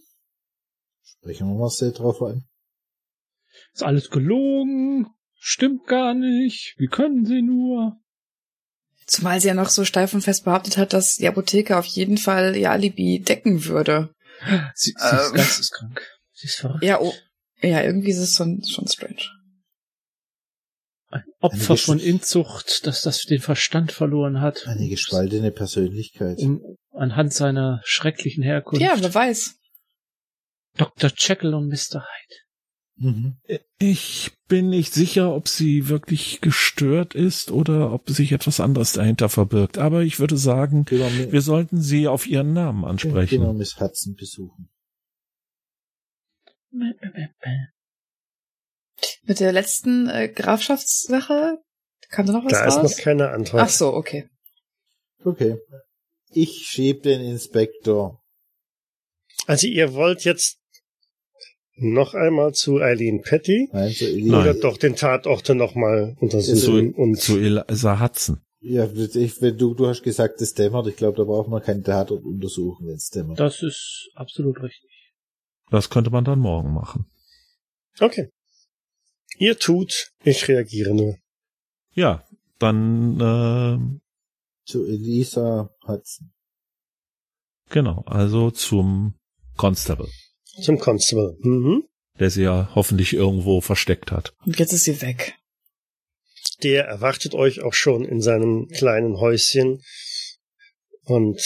Sprechen wir Marcel drauf ein. Ist alles gelogen. Stimmt gar nicht. Wie können sie nur? Zumal sie ja noch so steif und fest behauptet hat, dass die Apotheke auf jeden Fall ihr Alibi decken würde. Sie, sie ist Ähm. geisteskrank. Sie ist verrückt. Ja, oh. Ja, irgendwie ist es schon, schon strange. Ein Opfer von Inzucht, dass das den Verstand verloren hat. Eine gespaltene Persönlichkeit. Um, anhand seiner schrecklichen Herkunft. Ja, wer weiß. Dr. Jekyll und Mr. Hyde. Mhm. Ich bin nicht sicher, ob sie wirklich gestört ist oder ob sich etwas anderes dahinter verbirgt. Aber ich würde sagen, wir, wir sollten sie auf ihren Namen ansprechen. Miss Hudson besuchen. Mit der letzten äh, Grafschaftssache kam da noch was Da raus? ist noch keine Antwort. Ach so, okay. Okay. Ich schieb den Inspektor. Also ihr wollt jetzt noch einmal zu Eileen Petty Nein, zu Nein. oder doch den Tatorte nochmal untersuchen und Zu Eliza Hudson. Ja, ich, wenn du, du hast gesagt, es dämmert. Ich glaube, da braucht man keinen Tatort untersuchen, wenn es dämmert. Das ist absolut richtig. Das könnte man dann morgen machen. okay. Ihr tut, ich reagiere nur. Ja, dann äh, Zu Elisa Hudson. genau, also zum Constable, Zum Constable. Mhm. der sie ja hoffentlich irgendwo versteckt hat. Und jetzt ist sie weg. Der erwartet euch auch schon in seinem kleinen Häuschen. Und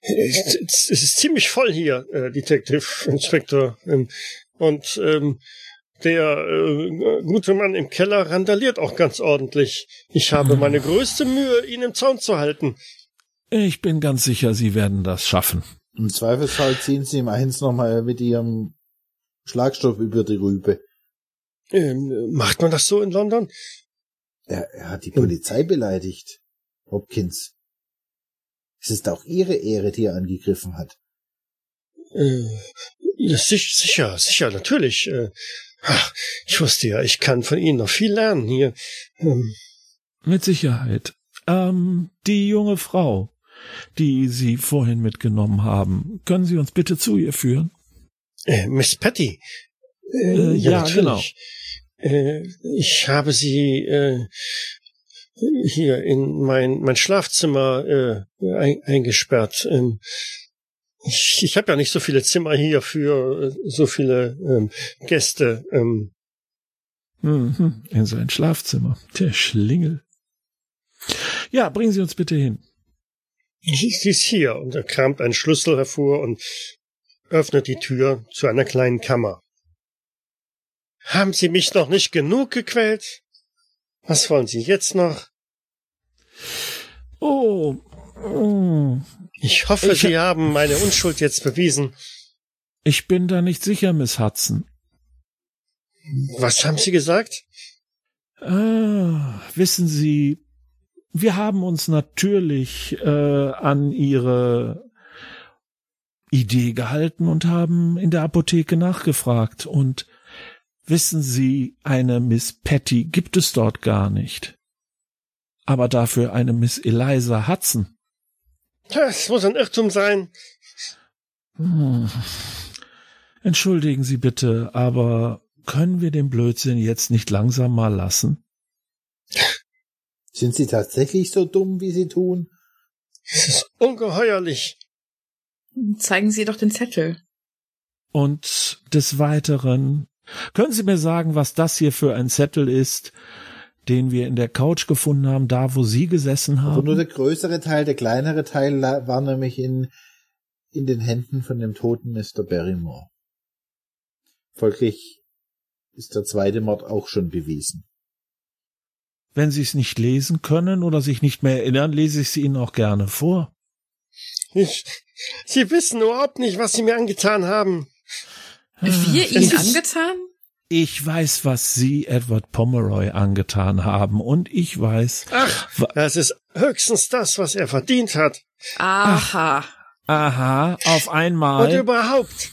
es es ist ziemlich voll hier, äh, Detective Inspector. Ähm, Und ähm, der äh, gute Mann im Keller randaliert auch ganz ordentlich. Ich habe meine größte Mühe, ihn im Zaun zu halten. Ich bin ganz sicher, sie werden das schaffen. Im Zweifelsfall ziehen sie ihm eins nochmal mit ihrem Schlagstoff über die Rübe. Ähm, macht man das so in London? Er, er hat die Polizei beleidigt. Hopkins. Es ist auch ihre Ehre, die er angegriffen hat. Äh, sicher, sicher, natürlich. Äh, ach, ich wusste ja, ich kann von Ihnen noch viel lernen hier. Ähm, Mit Sicherheit. Ähm, die junge Frau, die Sie vorhin mitgenommen haben, können Sie uns bitte zu ihr führen? äh, Miss Patty. Äh, ja, genau. Äh, ich habe sie äh, hier in mein, mein Schlafzimmer äh, ein, eingesperrt. Ähm, ich ich habe ja nicht so viele Zimmer hier für äh, so viele ähm, Gäste. Ähm, Mhm, in sein Schlafzimmer. Der Schlingel. Ja, bringen Sie uns bitte hin. Sie ist hier und er kramt einen Schlüssel hervor und öffnet die Tür zu einer kleinen Kammer. Haben Sie mich noch nicht genug gequält? Was wollen Sie jetzt noch? Oh, oh, Ich hoffe, Ich- Sie haben meine Unschuld jetzt bewiesen. ich bin da nicht sicher, Miss Hudson. Was haben Sie gesagt? Ah, wissen Sie, wir haben uns natürlich äh, an Ihre Idee gehalten und haben in der Apotheke nachgefragt. Und wissen Sie, eine Miss Patty gibt es dort gar nicht. Aber dafür eine Miss Eliza Hudson. Das muss ein Irrtum sein. Hm. Entschuldigen Sie bitte, aber können wir den Blödsinn jetzt nicht langsam mal lassen? Sind sie tatsächlich so dumm, wie sie tun? Es ist ungeheuerlich. Zeigen Sie doch den Zettel. Und des Weiteren, können Sie mir sagen, was das hier für ein Zettel ist, den wir in der Couch gefunden haben, da wo Sie gesessen Aber nur der haben? größere Teil, der kleinere Teil war nämlich in, in den Händen von dem toten Mr. Barrymore. Folglich ist der zweite Mord auch schon bewiesen. Wenn Sie es nicht lesen können oder sich nicht mehr erinnern, lese ich sie Ihnen auch gerne vor. Ich, Sie wissen überhaupt nicht, was Sie mir angetan haben. Wir es ihn ist- angetan? Ich weiß, was Sie Edward Pomeroy angetan haben und ich weiß, Ach, das ist höchstens das, was er verdient hat. Aha. aha, auf Und einmal. überhaupt,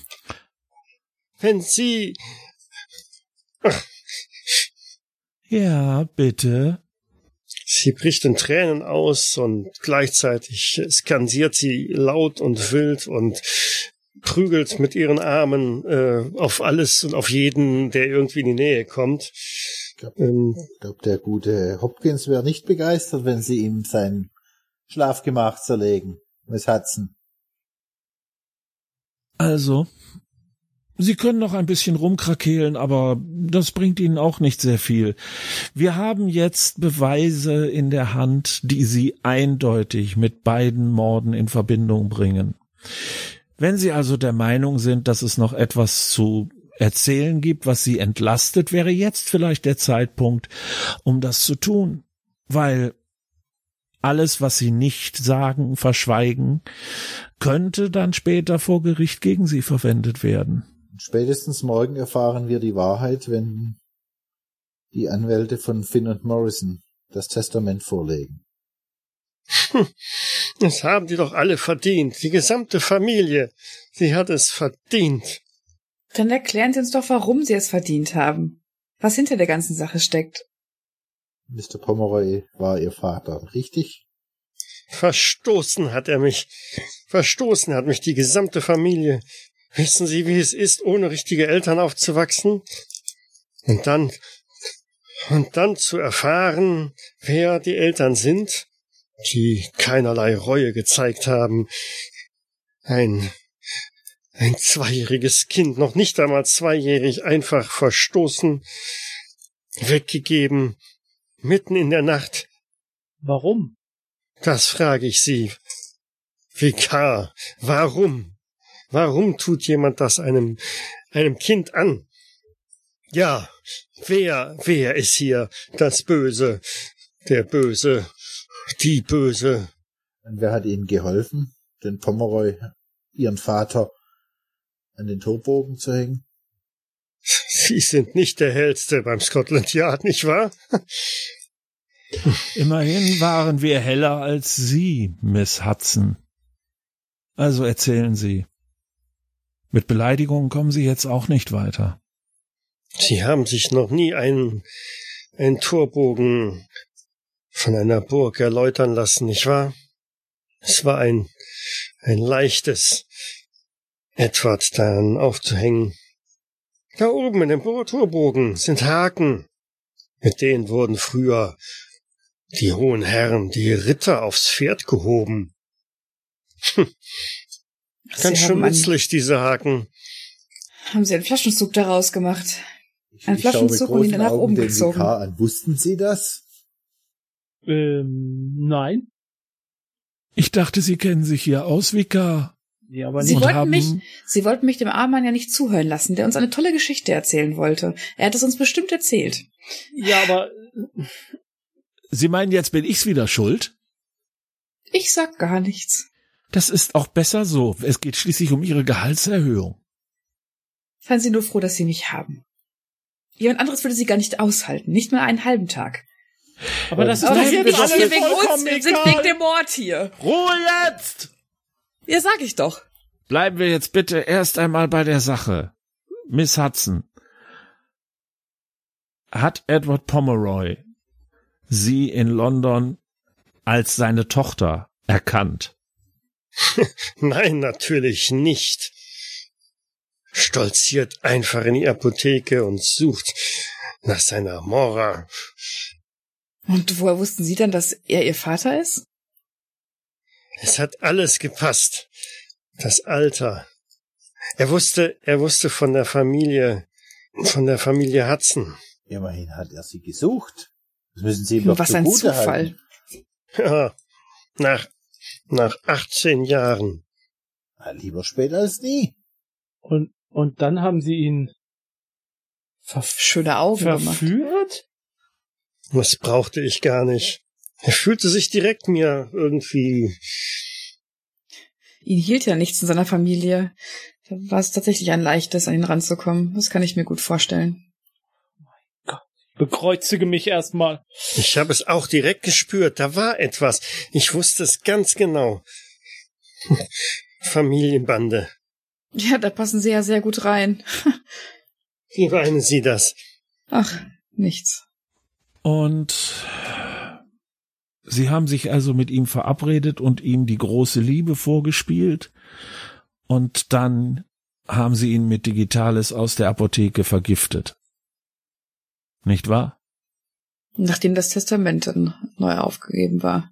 wenn Sie, Ja, bitte. sie bricht in Tränen aus und gleichzeitig skansiert sie laut und wild und prügelt mit ihren Armen äh, auf alles und auf jeden, der irgendwie in die Nähe kommt. Ähm, Ich glaube, der gute Hopkins wäre nicht begeistert, wenn sie ihm sein Schlafgemach zerlegen. Miss Hudson. Also, Sie können noch ein bisschen rumkrakehlen, aber das bringt Ihnen auch nicht sehr viel. Wir haben jetzt Beweise in der Hand, die Sie eindeutig mit beiden Morden in Verbindung bringen. Wenn Sie also der Meinung sind, dass es noch etwas zu erzählen gibt, was Sie entlastet, wäre jetzt vielleicht der Zeitpunkt, um das zu tun. Weil alles, was Sie nicht sagen, verschweigen, könnte dann später vor Gericht gegen Sie verwendet werden. Spätestens morgen erfahren wir die Wahrheit, wenn die Anwälte von Finn und Morrison das Testament vorlegen. Hm, das haben die doch alle verdient, die gesamte Familie. Sie hat es verdient. Dann erklären Sie uns doch, warum Sie es verdient haben. Was hinter der ganzen Sache steckt. Mr. Pomeroy war Ihr Vater, richtig? Verstoßen hat er mich. Verstoßen hat mich die gesamte Familie. Wissen Sie, wie es ist, ohne richtige Eltern aufzuwachsen? Und dann, und dann zu erfahren, wer die Eltern sind, die keinerlei Reue gezeigt haben. Ein, ein zweijähriges Kind, noch nicht einmal zweijährig, einfach verstoßen, weggegeben, mitten in der Nacht. Warum? Das frage ich Sie. Vikar, warum? Warum tut jemand das einem, einem Kind an? Ja, wer, wer ist hier das Böse, der Böse, die Böse? Und wer hat Ihnen geholfen, den Pomeroy, Ihren Vater, an den Torbogen zu hängen? Sie sind nicht der Hellste beim Scotland Yard, nicht wahr? Immerhin waren wir heller als Sie, Miss Hudson. Also erzählen Sie. Mit Beleidigungen kommen Sie jetzt auch nicht weiter. Sie haben sich noch nie einen, einen Torbogen von einer Burg erläutern lassen, nicht wahr? Es war ein, ein leichtes, Edward daran aufzuhängen. Da oben in dem Torbogen sind Haken. Mit denen wurden früher die hohen Herren, die Ritter aufs Pferd gehoben. Hm. Ganz schön nützlich, diese Haken. Haben Sie einen Flaschenzug daraus gemacht? Ein Flaschenzug und ihn nach oben gezogen. An. Wussten Sie das? Ähm, nein. Ich dachte, Sie kennen sich hier aus, Vika. Ja, aber Sie wollten haben... mich, Sie wollten mich dem Armen ja nicht zuhören lassen, der uns eine tolle Geschichte erzählen wollte. Er hat es uns bestimmt erzählt. Ja, aber Sie meinen, jetzt bin ich's wieder schuld? Ich sag gar nichts. Das ist auch besser so. Es geht schließlich um Ihre Gehaltserhöhung. Seien Sie nur froh, dass Sie mich haben. Jemand anderes würde Sie gar nicht aushalten. Nicht mal einen halben Tag. Aber das ist Aber doch jetzt nicht alle wegen uns, wir sind wegen dem Mord hier. Ruhe jetzt! Ja, sag ich doch. Bleiben wir jetzt bitte erst einmal bei der Sache. Miss Hudson. Hat Edward Pomeroy sie in London als seine Tochter erkannt? Nein, natürlich nicht. Stolziert einfach in die Apotheke und sucht nach seiner Mora. Und woher wussten Sie dann, dass er Ihr Vater ist? Es hat alles gepasst. Das Alter. Er wusste, er wusste von der Familie, von der Familie Hudson. Immerhin hat er sie gesucht. Das müssen Sie ihm doch Was ein Zufall. Ja, nach, nach 18 Jahren. Na, lieber später als nie. Und, und dann haben Sie ihn schöne Augen verführt? Gemacht. Das brauchte ich gar nicht. Er fühlte sich direkt mir irgendwie. Ihn hielt ja nichts in seiner Familie. Da war es tatsächlich ein leichtes, an ihn ranzukommen. Das kann ich mir gut vorstellen. Bekreuzige mich erstmal. Ich habe es auch direkt gespürt. Da war etwas. Ich wusste es ganz genau. Familienbande. Ja, da passen Sie ja sehr gut rein. Wie meinen Sie das? Ach, nichts. Und Sie haben sich also mit ihm verabredet und ihm die große Liebe vorgespielt. Und dann haben Sie ihn mit Digitales aus der Apotheke vergiftet. Nicht wahr? Nachdem das Testament dann neu aufgegeben war.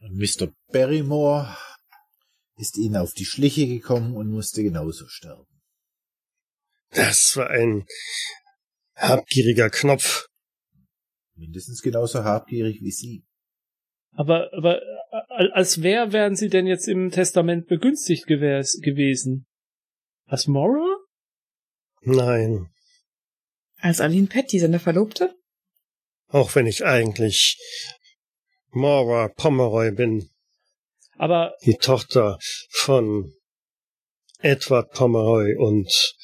Mr. Barrymore ist ihnen auf die Schliche gekommen und musste genauso sterben. Das war ein habgieriger Knopf. Mindestens genauso habgierig wie Sie. Aber, aber als wer wären Sie denn jetzt im Testament begünstigt gewesen? Als Mora? Nein. Als Aline Petty, seine Verlobte? Auch wenn ich eigentlich Mora Pomeroy bin. Aber die Tochter von Edward Pomeroy und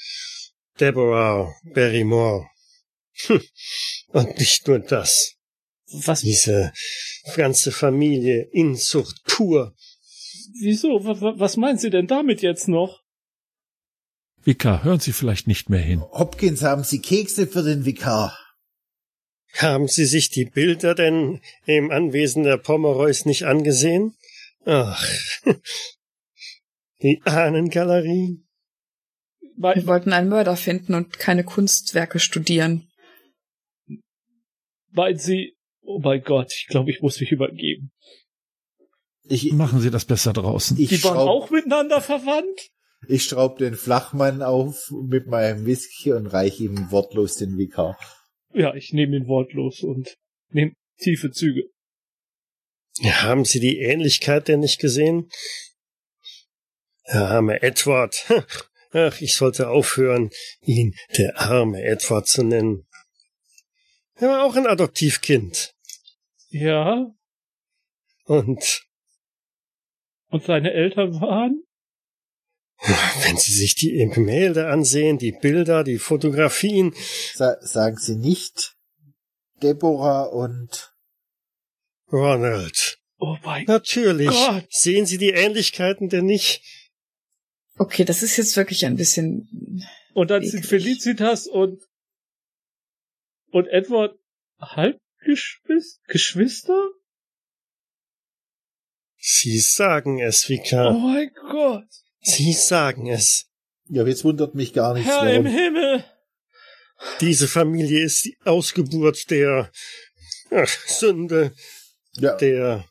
Deborah Barrymore. Hm. Und nicht nur das. Was? Diese ganze Familie Inzucht pur. Wieso? Was, was meinen Sie denn damit jetzt noch? Vikar, hören Sie vielleicht nicht mehr hin. Hopkins, haben Sie Kekse für den Vikar? Haben Sie sich die Bilder denn im Anwesen der Pomeroys nicht angesehen? Ach, die Ahnengalerie. Wir wollten einen Mörder finden und keine Kunstwerke studieren. Meinen Sie, oh mein Gott, ich glaube, ich muss mich übergeben. Ich, Machen Sie das besser draußen. ich, Die waren auch miteinander verwandt? Ich schraub den Flachmann auf mit meinem Whisky und reich ihm wortlos den Vikar. Ja, ich nehme ihn wortlos und nehme tiefe Züge. Haben Sie die Ähnlichkeit denn nicht gesehen? Der arme Edward. Ach, ich sollte aufhören, ihn der arme Edward zu nennen. Er war auch ein Adoptivkind. Ja, Und und seine Eltern waren? Wenn Sie sich die Gemälde ansehen, die Bilder, die Fotografien, Sa sagen Sie nicht Deborah und Ronald. Oh mein Natürlich. Gott. Sehen Sie die Ähnlichkeiten denn nicht? Okay, das ist jetzt wirklich ein bisschen. Und dann sind Eklig. Felicitas und und Edward Halbgeschwister? Geschwister? Sie sagen es, Oh Vika. mein Gott. Sie sagen es. ja, jetzt wundert mich gar nichts, Herr im warum. Himmel. Diese Familie ist die Ausgeburt der ach, Sünde, Ja, der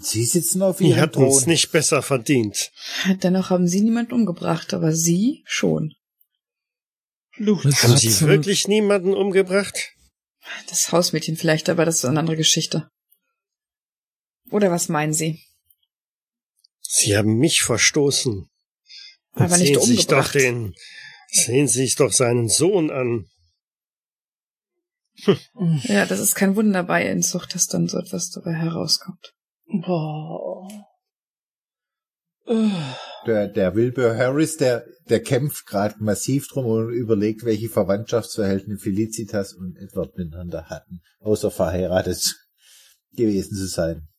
Sie sitzen auf die Ihrem hat uns Thron. nicht besser verdient. Dennoch haben sie niemanden umgebracht, aber sie schon. Miss Haben Sie wirklich niemanden umgebracht? Das Hausmädchen vielleicht, aber das ist eine andere Geschichte. Oder was meinen Sie? Sie haben mich verstoßen. Aber nicht sehen Sie sich doch den, sehen Sie sich doch seinen Sohn an. Ja, das ist kein Wunder bei Inzucht, dass dann so etwas dabei herauskommt. Boah. Der, der Wilbur Harris, der, der kämpft gerade massiv drum und überlegt, welche Verwandtschaftsverhältnisse Felicitas und Edward miteinander hatten, außer verheiratet gewesen zu sein.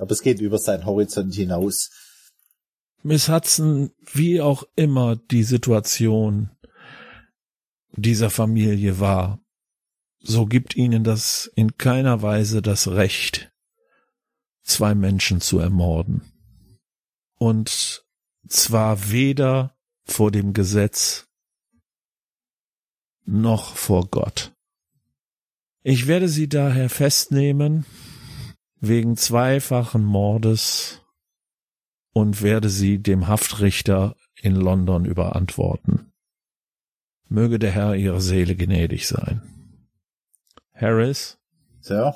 Aber es geht über seinen Horizont hinaus. Miss Hudson, wie auch immer die Situation dieser Familie war, so gibt ihnen das in keiner Weise das Recht, zwei Menschen zu ermorden. Und zwar weder vor dem Gesetz noch vor Gott. Ich werde sie daher festnehmen wegen zweifachen Mordes und werde sie dem Haftrichter in London überantworten. Möge der Herr ihrer Seele gnädig sein. Harris, So,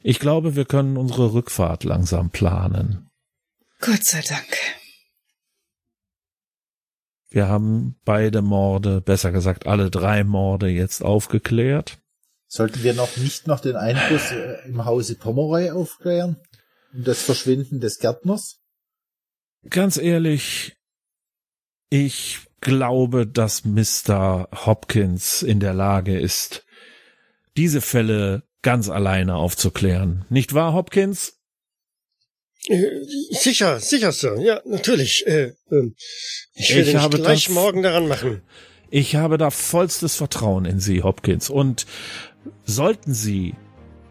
ich glaube, wir können unsere Rückfahrt langsam planen. Gott sei Dank. Wir haben beide Morde, besser gesagt alle drei Morde jetzt aufgeklärt. Sollten wir noch nicht noch den Einfluss äh, im Hause Pomeroy aufklären? Und das Verschwinden des Gärtners? Ganz ehrlich, ich glaube, dass Mr. Hopkins in der Lage ist, diese Fälle ganz alleine aufzuklären. Nicht wahr, Hopkins? Äh, sicher, sicher, Sir. Ja, natürlich. Äh, ähm, ich Ich werde mich habe gleich morgen daran machen. Ich habe da vollstes Vertrauen in Sie, Hopkins. Und sollten Sie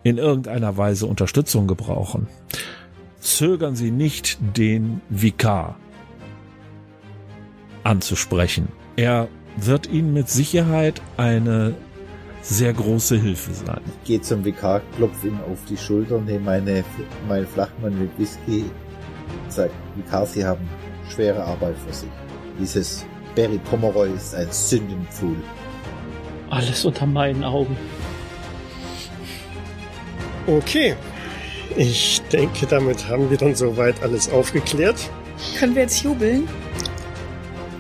in irgendeiner Weise Unterstützung gebrauchen, zögern Sie nicht, den Vikar anzusprechen. Er wird Ihnen mit Sicherheit eine sehr große Hilfe sein. Geh zum Vikar, klopf ihm auf die Schulter, nehme meine, mein Flachmann mit Whisky, sag, Vikar, Sie haben schwere Arbeit vor sich. Dieses Barry Pomeroy ist ein Sündenpfuhl. alles unter meinen Augen. Okay. Ich denke, damit haben wir dann soweit alles aufgeklärt. Können wir jetzt jubeln?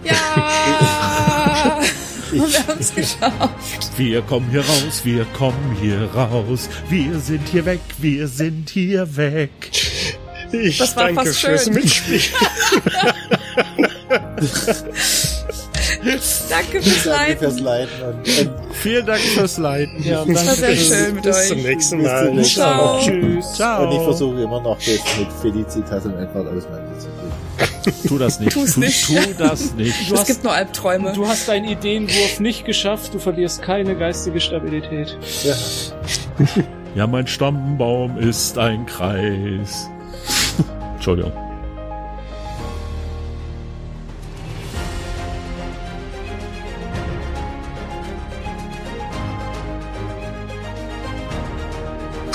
Ja! Und wir haben es geschafft. Wir kommen hier raus, wir kommen hier raus, wir sind hier weg, wir sind hier weg. Ich Das war danke fast fürs schön. Mitspielen. Danke fürs Danke fürs Leiten. Leiten und, und Vielen Dank fürs Leiten. Ja, Das war danke. sehr schön mit Bis zum euch. nächsten Bis Mal. zum nächsten Ciao. Tschüss. Ciao. Und ich versuche immer noch das mit Felicitas und Edward auseinanderzubringen. Tu das nicht. Tu's tu, nicht. tu das nicht. Du Es hast, gibt nur Albträume. du hast deinen Ideenwurf nicht geschafft, du verlierst keine geistige Stabilität. Ja. Ja, mein Stammbaum ist ein Kreis. Entschuldigung.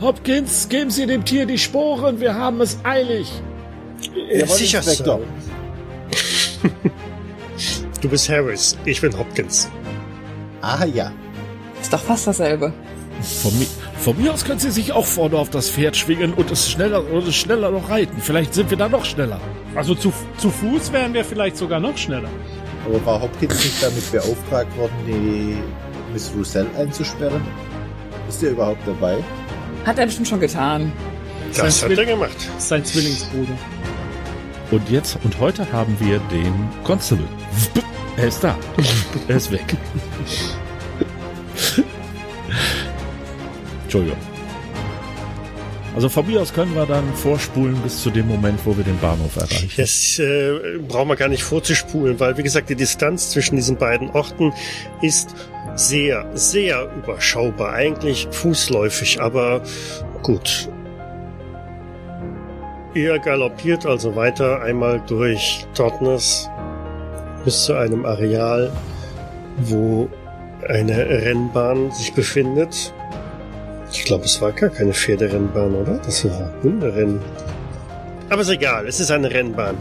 Hopkins, geben Sie dem Tier die Sporen, wir haben es eilig. Jawohl, Sicher, Inspektor. Sir. Du bist Harris, ich bin Hopkins. Ah ja. Ist doch fast dasselbe. Von mir, von mir aus können Sie sich auch vorne auf das Pferd schwingen und es schneller, und es schneller noch reiten. Vielleicht sind wir da noch schneller. Also zu, zu Fuß wären wir vielleicht sogar noch schneller. Aber war Hopkins nicht damit beauftragt worden, die Miss Roussel einzusperren? Ist der überhaupt dabei? Hat er bestimmt schon getan. Das Sein hat er Zwill- gemacht. Sein Zwillingsbruder. Und jetzt und heute haben wir den Constable. Er ist da. Er ist weg. Entschuldigung. Also von mir aus können wir dann vorspulen bis zu dem Moment, wo wir den Bahnhof erreichen. Das äh, brauchen wir gar nicht vorzuspulen, weil, wie gesagt, die Distanz zwischen diesen beiden Orten ist sehr, sehr überschaubar. Eigentlich fußläufig, aber gut. Ihr galoppiert also weiter einmal durch Totnes bis zu einem Areal, wo eine Rennbahn sich befindet. Ich glaube, es war gar keine Pferderennbahn, oder? Das war Hunderennen. Aber ist egal, es ist eine Rennbahn.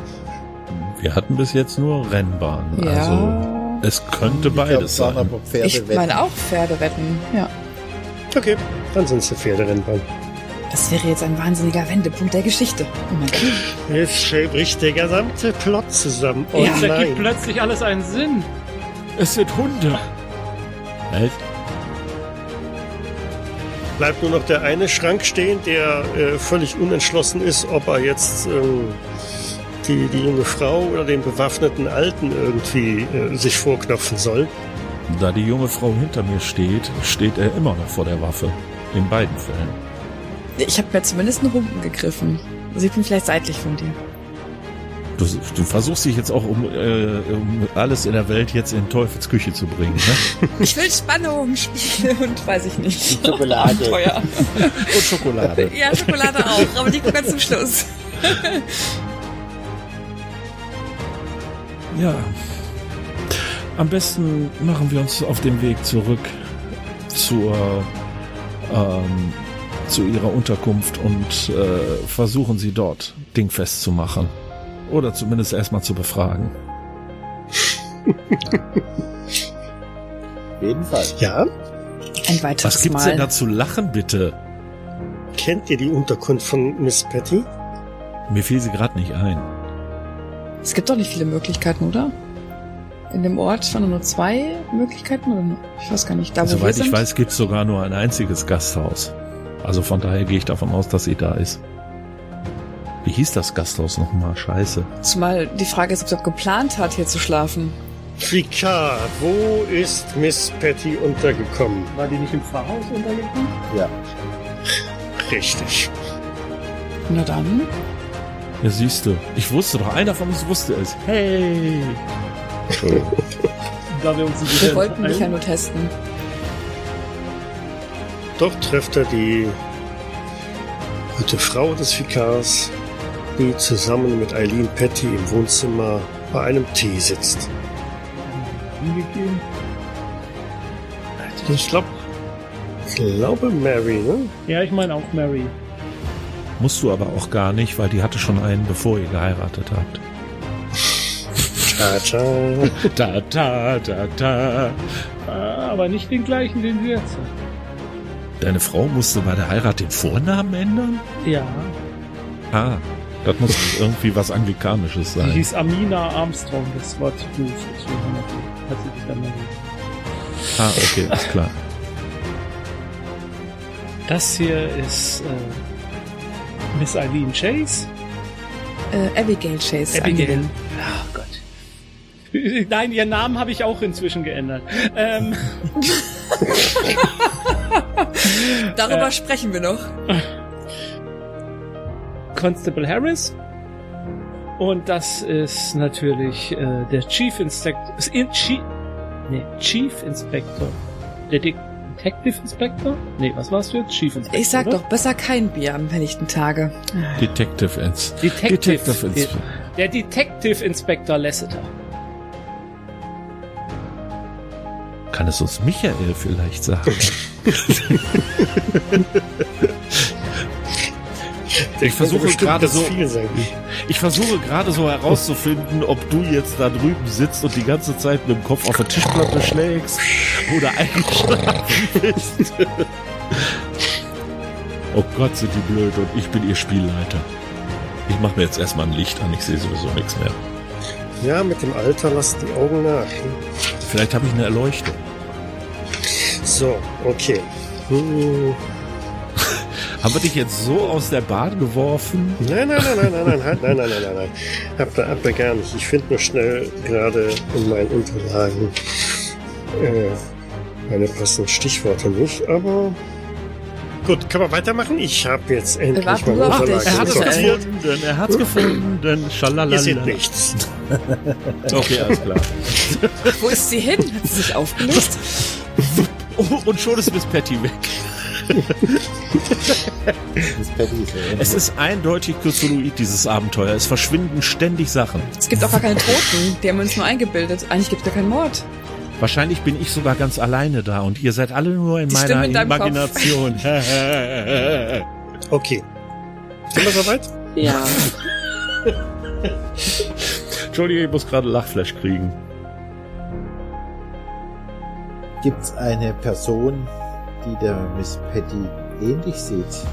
Wir hatten bis jetzt nur Rennbahnen. Ja. Also es könnte Ich glaub, beides es waren sein. aber Pferde ich meine auch Pferdewetten. Ja. Okay, dann sind es eine Pferderennbahn. Das wäre jetzt ein wahnsinniger Wendepunkt der Geschichte. Oh mein Gott. Jetzt bricht der gesamte Plot zusammen. Oh Ja. Jetzt ergibt nein. plötzlich alles einen Sinn. Es sind Hunde. Halt. Bleibt nur noch der eine Schrank stehen, der äh, völlig unentschlossen ist, ob er jetzt ähm, die, die junge Frau oder den bewaffneten Alten irgendwie äh, sich vorknöpfen soll. Da die junge Frau hinter mir steht, steht er immer noch vor der Waffe. In beiden Fällen. Ich habe mir zumindest einen Humpen gegriffen. Also ich bin vielleicht seitlich von dir. Du, du versuchst dich jetzt auch um, äh, um alles in der Welt jetzt in Teufels Küche zu bringen. Ne? Ich will Spannung, Spiele und weiß ich nicht. Schokolade. Abenteuer. Und Schokolade. Ja, Schokolade auch, aber die kommt ganz zum Schluss. Ja. Am besten machen wir uns auf den Weg zurück zur ähm, zu ihrer Unterkunft und äh, versuchen sie dort dingfest zu machen. Oder zumindest erstmal zu befragen. Auf jeden Fall. Ja, Ein weiteres Was gibt's Mal. denn da zu lachen, bitte? kennt ihr die Unterkunft von Miss Patty? Mir fiel sie gerade nicht ein. Es gibt doch nicht viele Möglichkeiten, oder? In dem Ort waren nur zwei Möglichkeiten, oder? Ich weiß gar nicht. Da, wo wir Soweit ich sind? weiß, gibt's sogar nur ein einziges Gasthaus. Also von daher gehe ich davon aus, dass sie da ist. Wie hieß das Gasthaus nochmal? Scheiße. Zumal die Frage ist, ob sie auch geplant hat, hier zu schlafen. Picard, wo ist Miss Patty untergekommen? War die nicht im Pfarrhaus untergekommen? Ja. Richtig. Na dann. Ja, siehst du. Ich wusste doch, einer von uns wusste es. Hey! Da wir uns Wir wollten dich ja nur testen. Dort trifft er die gute Frau des Vikars, die zusammen mit Eileen Patty im Wohnzimmer bei einem Tee sitzt. angegeben? Ich glaube, ich glaube Mary, ne? Ja, ich meine auch Mary. Musst du aber auch gar nicht, weil die hatte schon einen, bevor ihr geheiratet habt. Tata. Da, da, da, da. Ah, aber nicht den gleichen, den sie jetzt hat. Deine Frau musste bei der Heirat den Vornamen ändern? Ja, Ah, das muss irgendwie was Anglikanisches die sein. hieß Amina Armstrong. Das war zu doof. Deswegen hat sie sich dann Ah, okay, ist klar. Das hier ist äh, Miss Eileen Chase. Äh, Abigail Chase. Abigail. angegeben. Oh Gott. Nein, ihren Namen habe ich auch inzwischen geändert. Ähm, Darüber Äh. sprechen wir noch. Constable Harris. Und das ist natürlich äh, der Chief Inspector. In, Chief, nee, Chief Inspector. Der De Detective Inspector? Nee, was warst du jetzt? Chief Inspector. Ich sag oder? doch, besser kein Bier am helllichten Tage. Detective Ends. Detective, Detective Inspector. Der Detective Inspector Lasseter. Kann es uns Michael vielleicht sagen? ich versuche gerade so, ich versuche gerade so herauszufinden, ob du jetzt da drüben sitzt und die ganze Zeit mit dem Kopf auf der Tischplatte schlägst oder eingeschlafen bist. oh Gott, sind die blöd und ich bin ihr Spielleiter. Ich mache mir jetzt erstmal ein Licht an, ich sehe sowieso nichts mehr. Ja, mit dem Alter lassen die Augen nach. Vielleicht habe ich eine Erleuchtung. So, okay. Hm. Haben wir dich jetzt so aus der Bahn geworfen? Nein, nein, nein, nein, nein, nein, halt, nein, nein, nein, nein, nein. Hab da, hab da gar nicht. Ich finde nur schnell gerade in meinen Unterlagen äh, meine passenden Stichworte nicht, aber gut, können wir weitermachen? Ich habe jetzt endlich warten meine. Unterlagen Er hat es gefunden, er hat es gefunden, schalalala. Ihr seht nichts. Okay, alles klar. Wo ist sie hin? Hat sie sich aufgelöst? Oh, und schon ist Miss Patty weg. Ja Es ist eindeutig Cthulhuid, dieses Abenteuer. Es verschwinden ständig Sachen. Es gibt auch gar keine Toten. Die haben uns nur eingebildet. Eigentlich gibt es gar keinen Mord. Wahrscheinlich bin ich sogar ganz alleine da und ihr seid alle nur in Die meiner in Imagination. Okay. Sind wir soweit? Ja. Entschuldige, ich muss gerade Lachflash kriegen. Gibt's eine Person, die der Miss Patty ähnlich sieht,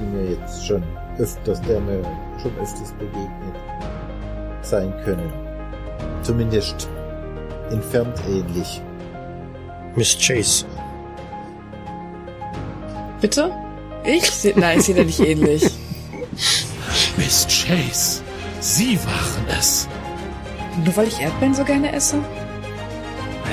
die mir jetzt schon öfters, der mir schon öfters begegnet sein können? Zumindest entfernt ähnlich. Miss Chase. Bitte? Ich? Nein, ich sehe da nicht ähnlich. Miss Chase, Sie waren es. Nur weil ich Erdbeeren so gerne esse?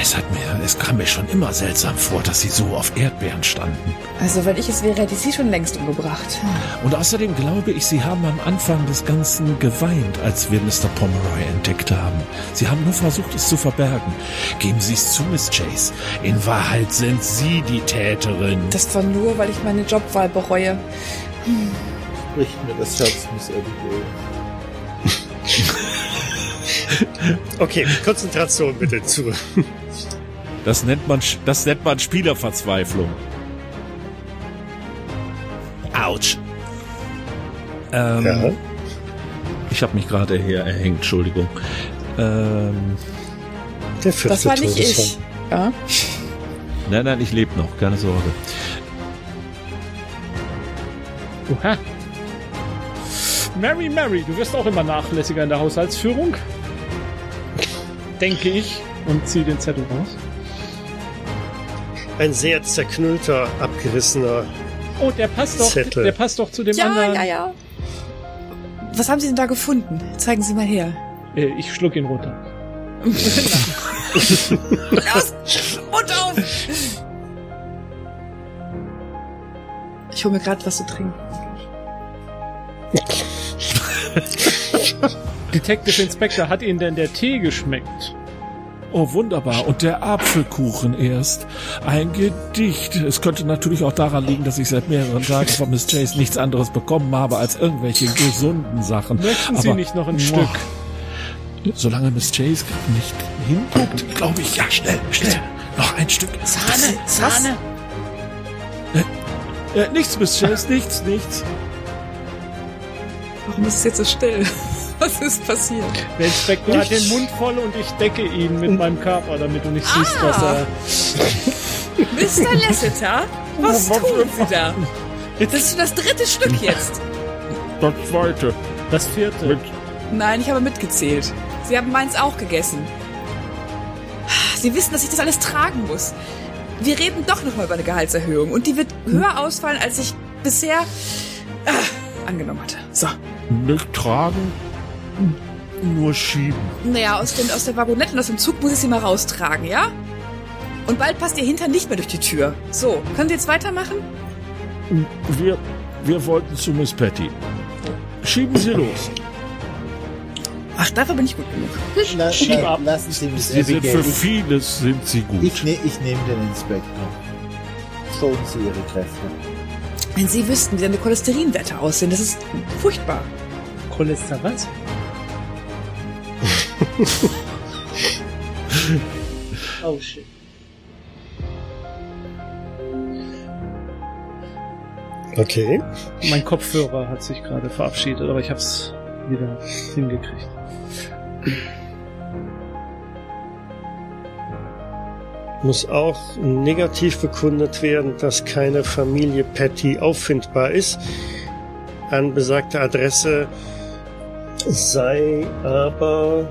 Es hat mir, es kam mir schon immer seltsam vor, dass Sie so auf Erdbeeren standen. Also, wenn ich es wäre, hätte ich sie schon längst umgebracht. Und außerdem glaube ich, Sie haben am Anfang des Ganzen geweint, als wir Mr. Pomeroy entdeckt haben. Sie haben nur versucht, es zu verbergen. Geben Sie es zu, Miss Chase. In Wahrheit sind Sie die Täterin. Das war nur, weil ich meine Jobwahl bereue. Spricht mir das Herz, Miss Abigail. Okay, Konzentration bitte zu. Das nennt man, das nennt man Spielerverzweiflung. Autsch. Ähm, Ja. Ich habe mich gerade her erhängt, Entschuldigung. Ähm, Der vierte Das war nicht ich. Ja. nein, nein, ich lebe noch, keine Sorge. Oha. Mary, Mary, du wirst auch immer nachlässiger in der Haushaltsführung. Denke ich. Und zieh den Zettel raus. Ein sehr zerknüllter, abgerissener. Oh, der passt doch, Zettel. der passt doch zu dem Ja, anderen. ja, ja. Was haben Sie denn da gefunden? Zeigen Sie mal her. Äh, Ich schluck ihn runter. Los! Mund auf! Ich hole mir gerade was zu trinken. Detective Inspector, hat Ihnen denn der Tee geschmeckt? Oh, wunderbar. Und der Apfelkuchen erst. Ein Gedicht. Es könnte natürlich auch daran liegen, dass ich seit mehreren Tagen von Miss Chase nichts anderes bekommen habe als irgendwelche gesunden Sachen. Möchten Sie Aber- nicht noch ein. Stück? Solange Miss Chase nicht hinguckt, glaube ich, ja, schnell, schnell. Noch ein Stück. Sahne, Sahne. Äh, nichts, Miss Chase, nichts, nichts. Warum ist es jetzt so still? Was ist passiert? Der Inspektor hat den Mund voll und ich decke ihn mit meinem Körper, damit du nicht siehst, was Ah. er. Mr. Lasseter, was tun Sie da? Das ist schon das dritte Stück jetzt. Das zweite. Das vierte. Mit Nein, ich habe mitgezählt. Sie haben meins auch gegessen. Sie wissen, dass ich das alles tragen muss. Wir reden doch noch mal über eine Gehaltserhöhung und die wird höher ausfallen, als ich bisher ah, angenommen hatte. So. nicht tragen, nur schieben. Naja, aus, den, aus der Wagonette und aus dem Zug muss ich sie mal raustragen, ja? Und bald passt ihr Hintern nicht mehr durch die Tür. So, können Sie jetzt weitermachen? Wir, wir wollten zu Miss Patty. Schieben Sie los. Ach, dafür bin ich gut genug. La, Schieb ab. lassen Sie Miss Sie sind für Ich, vieles sind Sie gut. ich, ne, ich nehme den Inspektor. Schonen Sie Ihre Kräfte. Wenn Sie wüssten, wie deine Cholesterinwerte aussehen, das ist furchtbar. Cholester was? Oh shit. Okay. Mein Kopfhörer hat sich gerade verabschiedet, aber ich hab's wieder hingekriegt. Muss auch negativ bekundet werden, dass keine Familie Patty auffindbar ist. An besagter Adresse sei aber,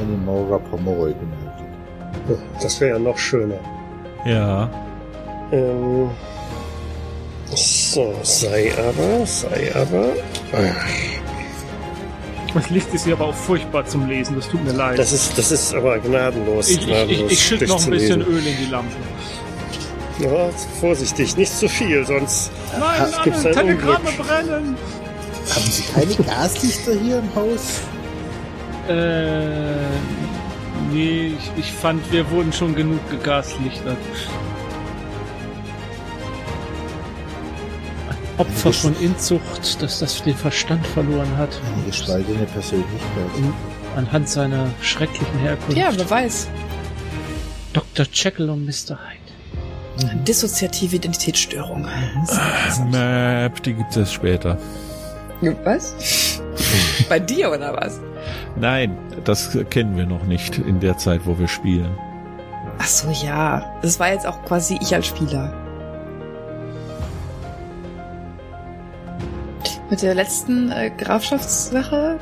Eine Maura Pomeroy gemeldet. das wäre ja noch schöner. Ja. Ähm, so, sei aber, sei aber. Das Licht ist hier aber auch furchtbar zum Lesen, das tut mir leid. Das ist, das ist aber gnadenlos. ich ich, ich, gnadenlos ich schütte noch ein bisschen. Öl in die Lampe. Ja, vorsichtig, nicht zu viel, sonst Nein, gibt's nein, ein Telegramme Unglück. brennen! Haben Sie keine Gaslichter hier im Haus? Äh, nee, ich, ich fand, wir wurden schon genug gegaslichtert. Ein Opfer von Inzucht, das das den Verstand verloren hat. Eine gespaltene Persönlichkeit. Anhand seiner schrecklichen Herkunft. Ja, wer weiß. Dr. Jekyll und Mr. Hyde. Dissoziative Identitätsstörung. Map, die gibt es später. Was? Bei dir oder was? Nein, das kennen wir noch nicht in der Zeit, wo wir spielen. Ach so, ja. Das war jetzt auch quasi ich als Spieler. Mit der letzten äh, Grafschaftssache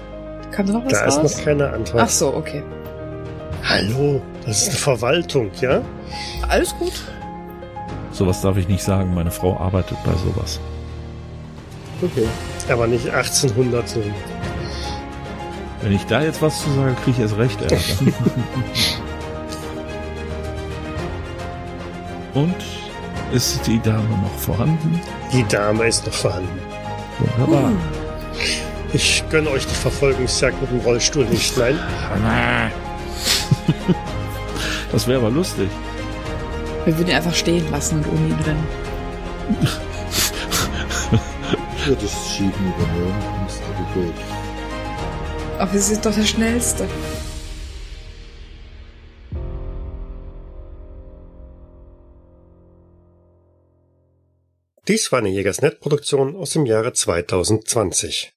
kam da noch was da ist raus? noch keine Antwort. Ach so, okay. Hallo, das ist eine Verwaltung, ja? Alles gut. Sowas darf ich nicht sagen. Meine Frau arbeitet bei sowas. Okay. Aber nicht 1800 so. Wenn ich da jetzt was zu sagen, kriege ich erst recht Ärger. Und ist die Dame noch vorhanden? Die Dame ist noch vorhanden. Wunderbar. Ich gönne euch die Verfolgungsjagd mit dem Rollstuhl nicht, nein? Das wäre aber lustig. Wir würden ihn einfach stehen lassen und ohne ihn rennen. Ich würde das Schieben übernehmen. Mr. Abigail. Aber wir sind doch der Schnellste. Dies war eine Jägersnet-Produktion aus dem Jahre 2020.